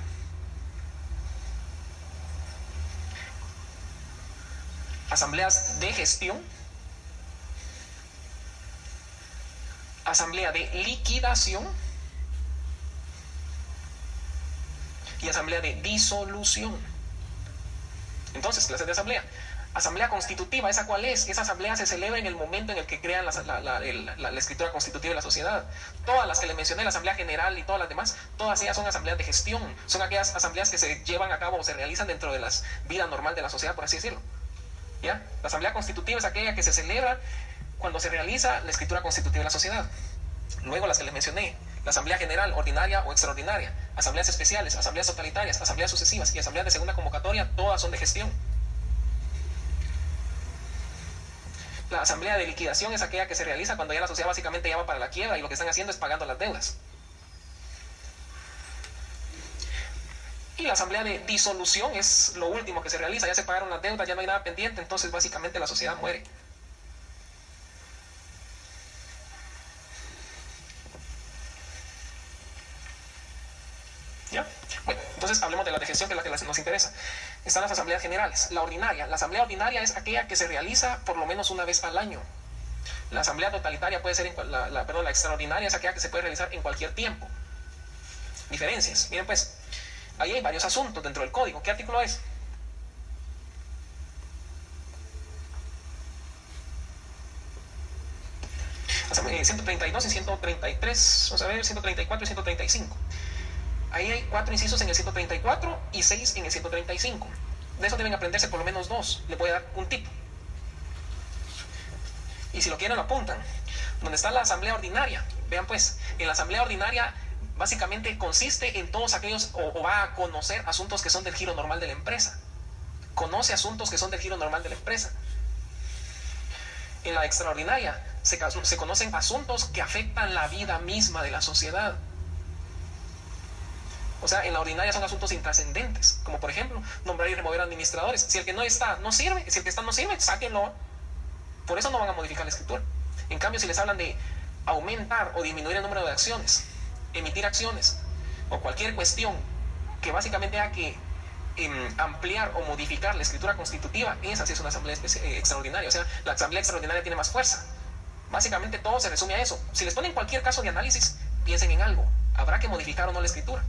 asambleas de gestión, asamblea de liquidación y asamblea de disolución. Entonces, clases de asamblea. Asamblea constitutiva, ¿esa cuál es? Esa asamblea se celebra en el momento en el que crean la, escritura constitutiva de la sociedad. Todas las que le mencioné, la asamblea general y todas las demás, todas ellas son asambleas de gestión. Son aquellas asambleas que se llevan a cabo o se realizan dentro de la vida normal de la sociedad, por así decirlo. ¿Ya? La asamblea constitutiva es aquella que se celebra cuando se realiza la escritura constitutiva de la sociedad. Luego las que les mencioné, la asamblea general, ordinaria o extraordinaria, asambleas especiales, asambleas totalitarias, asambleas sucesivas y asambleas de segunda convocatoria, todas son de gestión. La asamblea de liquidación es aquella que se realiza cuando ya la sociedad básicamente va para la quiebra y lo que están haciendo es pagando las deudas. Y la asamblea de disolución es lo último que se realiza, ya se pagaron las deudas, ya no hay nada pendiente, entonces básicamente la sociedad muere. ¿Ya? Bueno, entonces hablemos de la gestión que es la que nos interesa están las asambleas generales. La ordinaria. La asamblea ordinaria es aquella que se realiza por lo menos una vez al año. La asamblea totalitaria puede ser, en, la, perdón, la extraordinaria es aquella que se puede realizar en cualquier tiempo. Diferencias. Miren pues, ahí hay varios asuntos dentro del código. ¿Qué artículo es? Asamblea 132 y 133, vamos a ver, 134 y 135. Ahí hay cuatro incisos en el 134 y seis en el 135. De eso deben aprenderse por lo menos dos. Le voy a dar un tip. Y si lo quieren, lo apuntan. Donde está la asamblea ordinaria. Vean pues, en la asamblea ordinaria básicamente consiste en todos aquellos, o, va a conocer asuntos que son del giro normal de la empresa. Conoce asuntos que son del giro normal de la empresa. En la extraordinaria se conocen asuntos que afectan la vida misma de la sociedad. O sea, en la ordinaria son asuntos intrascendentes, como por ejemplo, nombrar y remover administradores. Si el que no está no sirve, si el que está no sirve, sáquenlo. Por eso no van a modificar la escritura. En cambio, si les hablan de aumentar o disminuir el número de acciones, emitir acciones, o cualquier cuestión que básicamente haga que em, ampliar o modificar la escritura constitutiva, esa sí es una asamblea eh, extraordinaria. O sea, la asamblea extraordinaria tiene más fuerza. Básicamente todo se resume a eso. Si les ponen cualquier caso de análisis, piensen en algo. Habrá que modificar o no la escritura.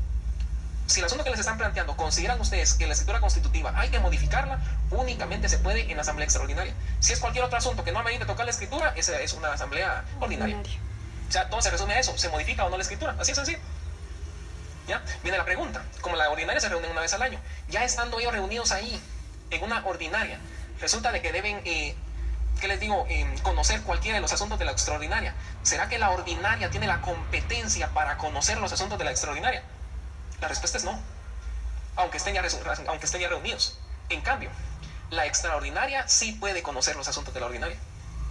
Si el asunto que les están planteando consideran ustedes que la escritura constitutiva hay que modificarla, únicamente se puede en la asamblea extraordinaria. Si es cualquier otro asunto que no amerite tocar la escritura, esa es una asamblea ordinaria. O sea, todo se resume a eso, ¿se modifica o no la escritura? Así es sencillo. ¿Ya? Viene la pregunta, como la ordinaria se reúne una vez al año, ya estando ellos reunidos ahí, en una ordinaria, resulta de que deben, eh, ¿qué les digo?, eh, conocer cualquiera de los asuntos de la extraordinaria. ¿Será que la ordinaria tiene la competencia para conocer los asuntos de la extraordinaria? La respuesta es no, aunque estén ya, aunque estén ya reunidos. En cambio, la extraordinaria sí puede conocer los asuntos de la ordinaria,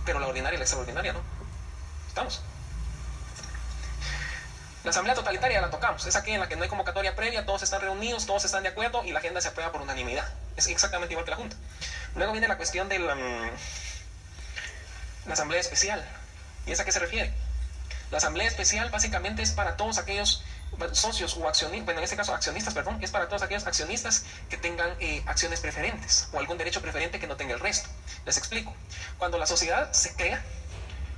pero la ordinaria y la extraordinaria no. ¿Estamos? La asamblea totalitaria la tocamos, es aquella en la que no hay convocatoria previa, todos están reunidos, todos están de acuerdo y la agenda se aprueba por unanimidad. Es exactamente igual que la Junta. Luego viene la cuestión de la, mm, la asamblea especial. ¿Y es a qué se refiere? La asamblea especial básicamente es para todos aquellos socios o accionistas, en este caso accionistas, perdón, es para todos aquellos accionistas que tengan eh, acciones preferentes o algún derecho preferente que no tenga el resto. Les explico. Cuando la sociedad se crea,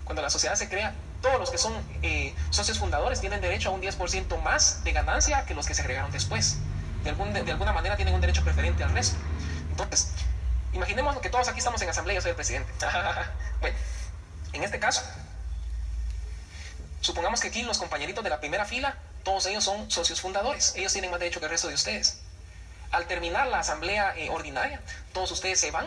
cuando la sociedad se crea, todos los que son eh, socios fundadores tienen derecho a un 10% más de ganancia que los que se agregaron después. De, algún, de, alguna manera tienen un derecho preferente al resto. Entonces, imaginemos que todos aquí estamos en asamblea yo soy el presidente. bueno, en este caso, supongamos que aquí los compañeritos de la primera fila, todos ellos son socios fundadores. Ellos tienen más derecho que el resto de ustedes. Al terminar la asamblea eh, ordinaria, todos ustedes se van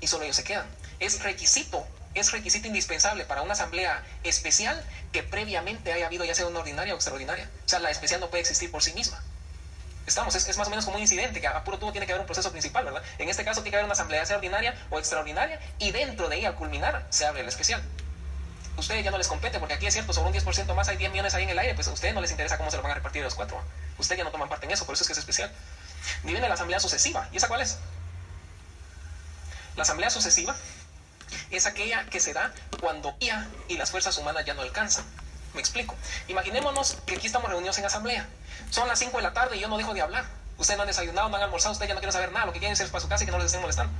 y solo ellos se quedan. Es requisito es requisito indispensable para una asamblea especial que previamente haya habido ya sea una ordinaria o extraordinaria. O sea, la especial no puede existir por sí misma. Estamos, es, más o menos como un incidente, que a puro tubo tiene que haber un proceso principal, ¿verdad? En este caso tiene que haber una asamblea, sea ordinaria o extraordinaria, y dentro de ella, al culminar, se abre la especial. Ustedes ya no les compete, porque aquí es cierto, sobre un 10% más hay 10 millones ahí en el aire, pues a ustedes no les interesa cómo se lo van a repartir los cuatro. Ustedes ya no toman parte en eso, por eso es que es especial. Y viene la asamblea sucesiva, ¿y esa cuál es? La asamblea sucesiva es aquella que se da cuando IA y las fuerzas humanas ya no alcanzan. Me explico. Imaginémonos que aquí estamos reunidos en asamblea. Son las 5 de la tarde y yo no dejo de hablar. Ustedes no han desayunado, no han almorzado, ustedes ya no quieren saber nada. Lo que quieren es ir para su casa y que no les estén molestando.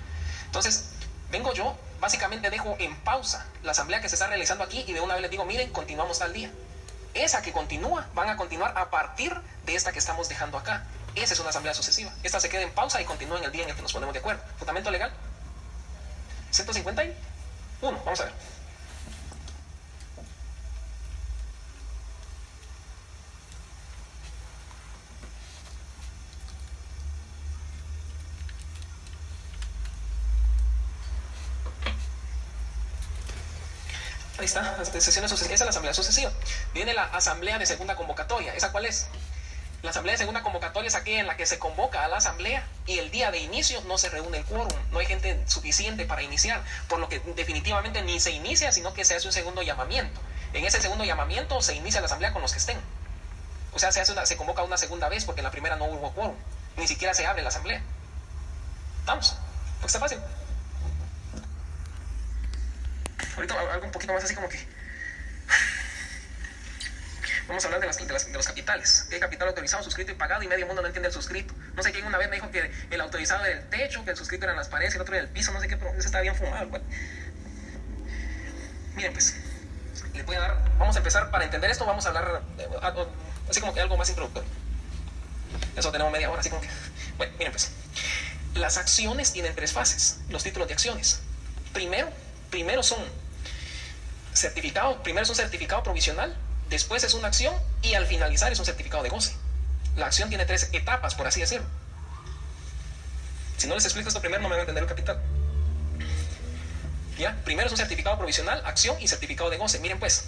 Entonces, vengo yo, básicamente dejo en pausa la asamblea que se está realizando aquí y de una vez les digo, miren, continuamos tal día. Esa que continúa, van a continuar a partir de esta que estamos dejando acá. Esa es una asamblea sucesiva. Esta se queda en pausa y continúa en el día en el que nos ponemos de acuerdo. Fundamento legal. 151. Vamos a ver. Está, sesiones Esa es la asamblea sucesiva. Viene la asamblea de segunda convocatoria. ¿Esa cuál es? La asamblea de segunda convocatoria es aquella en la que se convoca a la asamblea y el día de inicio no se reúne el quórum, no hay gente suficiente para iniciar, por lo que definitivamente ni se inicia, sino que se hace un segundo llamamiento. En ese segundo llamamiento se inicia la asamblea con los que estén. O sea, se, hace una, se convoca una segunda vez porque en la primera no hubo quórum, ni siquiera se abre la asamblea. ¿Estamos? Pues está fácil. Ahorita algo un poquito más así como que Vamos a hablar de, de, los capitales. ¿Qué capital autorizado, suscrito y pagado? Y medio mundo no entiende el suscrito. No sé quién una vez me dijo que el autorizado era el techo, que el suscrito eran las paredes el otro era el piso. No sé qué, pero ese está bien fumado. Miren, pues, les voy a dar. Vamos a empezar para entender esto. Vamos a hablar eh, así como que algo más introductorio. Eso tenemos media hora, así como que. Bueno, miren, pues. Las acciones tienen tres fases. Los títulos de acciones. Primero, primero son certificado, primero es un certificado provisional después es una acción y al finalizar es un certificado de goce. La acción tiene tres etapas, por así decirlo. Si no les explico esto primero, no me van a entender el capital. ¿Ya? Primero es un certificado provisional, acción y certificado de goce. Miren pues,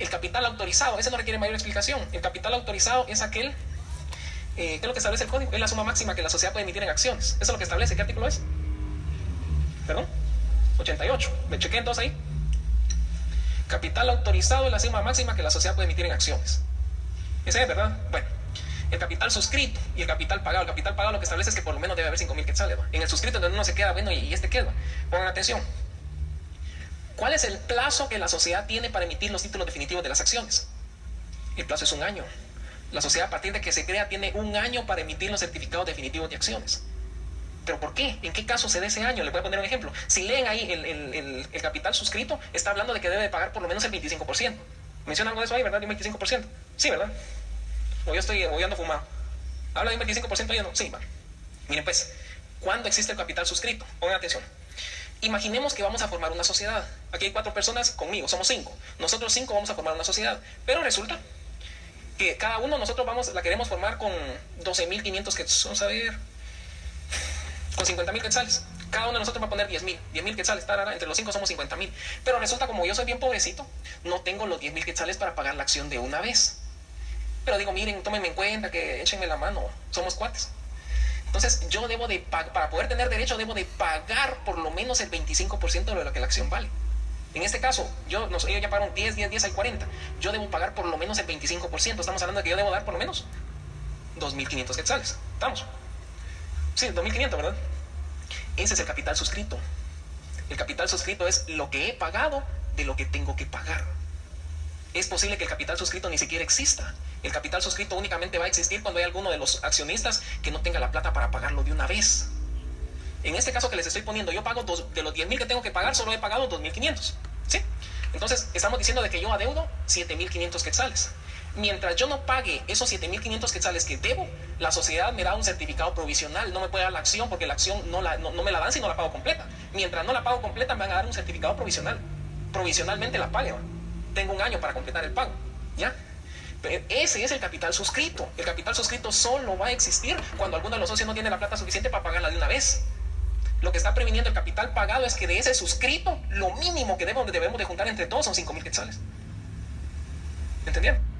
el capital autorizado, ese no requiere mayor explicación. El capital autorizado es aquel, eh, ¿qué es lo que establece el código? Es la suma máxima que la sociedad puede emitir en acciones. Eso es lo que establece. ¿Qué artículo es? ¿Perdón? 88. ¿Me chequé entonces ahí? Capital autorizado es la suma máxima que la sociedad puede emitir en acciones. Ese es, ¿verdad? Bueno, el capital suscrito y el capital pagado. El capital pagado lo que establece es que por lo menos debe haber 5.000 quetzales. En el suscrito donde uno se queda, bueno, ¿y este qué? Pongan atención. ¿Cuál es el plazo que la sociedad tiene para emitir los títulos definitivos de las acciones? El plazo es un año. La sociedad a partir de que se crea tiene un año para emitir los certificados definitivos de acciones. ¿Pero por qué? ¿En qué caso se da ese año? Le voy a poner un ejemplo. Si leen ahí el, capital suscrito, está hablando de que debe pagar por lo menos el 25%. Menciona algo de eso ahí, ¿verdad? Un 25%. Sí, ¿verdad? O yo estoy o fumado. ¿Habla de un 25% yo no? Sí, va. Miren pues, ¿cuándo existe el capital suscrito? Pongan atención. Imaginemos que vamos a formar una sociedad. Aquí hay cuatro personas conmigo, somos cinco. Nosotros cinco vamos a formar una sociedad. Pero resulta que cada uno nosotros vamos, la queremos formar con 12.500 quetzales. Vamos a ver. Con 50.000 quetzales. Cada uno de nosotros va a poner 10.000. 10.000 quetzales. Tarara, entre los cinco somos 50.000. Pero resulta como yo soy bien pobrecito, no tengo los 10.000 quetzales para pagar la acción de una vez. Pero digo, miren, tómenme en cuenta, que échenme la mano. Somos cuates. Entonces, yo debo de, para poder tener derecho, debo de pagar por lo menos el 25% de lo que la acción vale. En este caso, yo, ellos ya pagaron 10, 10, 10 al 40. Yo debo pagar por lo menos el 25%. Estamos hablando de que yo debo dar por lo menos 2.500 quetzales. ¿Estamos? Sí, 2.500, ¿verdad? Ese es el capital suscrito. El capital suscrito es lo que he pagado de lo que tengo que pagar. Es posible que el capital suscrito ni siquiera exista. El capital suscrito únicamente va a existir cuando hay alguno de los accionistas que no tenga la plata para pagarlo de una vez. En este caso que les estoy poniendo, yo pago dos, de los 10 mil que tengo que pagar, solo he pagado 2.500. ¿Sí? Entonces, estamos diciendo de que yo adeudo 7.500 quetzales. Mientras yo no pague esos 7.500 quetzales que debo, la sociedad me da un certificado provisional. No me puede dar la acción porque la acción no, me la dan si no la pago completa. Mientras no la pago completa, me van a dar un certificado provisional. Provisionalmente la pague. Tengo un año para completar el pago. ¿Ya? Ese es el capital suscrito. El capital suscrito solo va a existir cuando alguno de los socios no tiene la plata suficiente para pagarla de una vez. Lo que está previniendo el capital pagado es que de ese suscrito, lo mínimo que debemos, de juntar entre todos son 5 mil quetzales. ¿Entendieron?